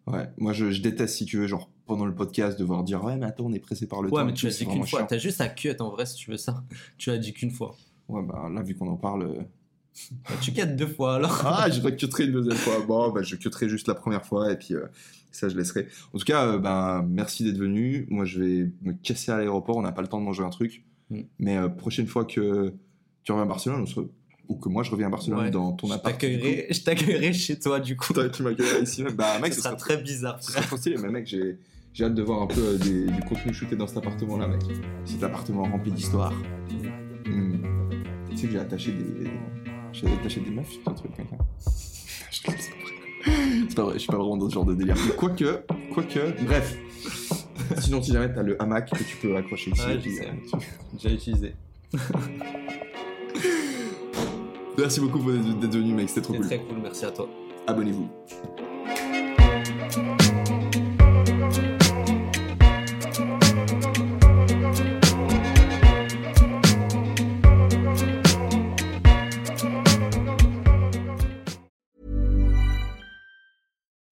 Ouais, moi, je, je déteste, si tu veux, genre, pendant le podcast, devoir dire Ouais, mais attends, on est pressé par le temps. Ouais, mais tu as dit qu'une fois, t'as juste à cut en vrai si tu veux ça. Tu as dit qu'une fois. Ouais, bah là, vu qu'on en parle. Bah, tu cut deux fois alors. Ah, je recutterai une deuxième fois. Bon, bah, je cutterai juste la première fois et puis euh, ça, je laisserai. En tout cas, euh, ben, merci d'être venu. Moi, je vais me casser à l'aéroport. On n'a pas le temps de manger un truc. Mm. Mais euh, prochaine fois que tu reviens à Barcelone, on se re- ou que moi je reviens à Barcelone Ouais. dans ton je appart. je t'accueillerai chez toi du coup. Tu m'accueilleras ici même. Bah, mec, Ce ce sera sera très bizarre. ce sera trop stylé. Mais mec, j'ai, j'ai hâte de voir un peu euh, des- du contenu shooté dans cet appartement-là, mec. Cet appartement rempli d'histoires. Mm. Tu sais que j'ai attaché des. Attaché des meufs ton truc, mec. C'est pas vrai, je suis pas vraiment dans ce genre de délire. Mais Quoique, quoique, bref. Sinon, si jamais t'as le hamac que tu peux accrocher ici. Ouais, puis, euh, tu- J'ai utilisé. Merci beaucoup d'être d'être venu, mec. C'était trop C'était cool. très cool, merci à toi. Abonnez-vous.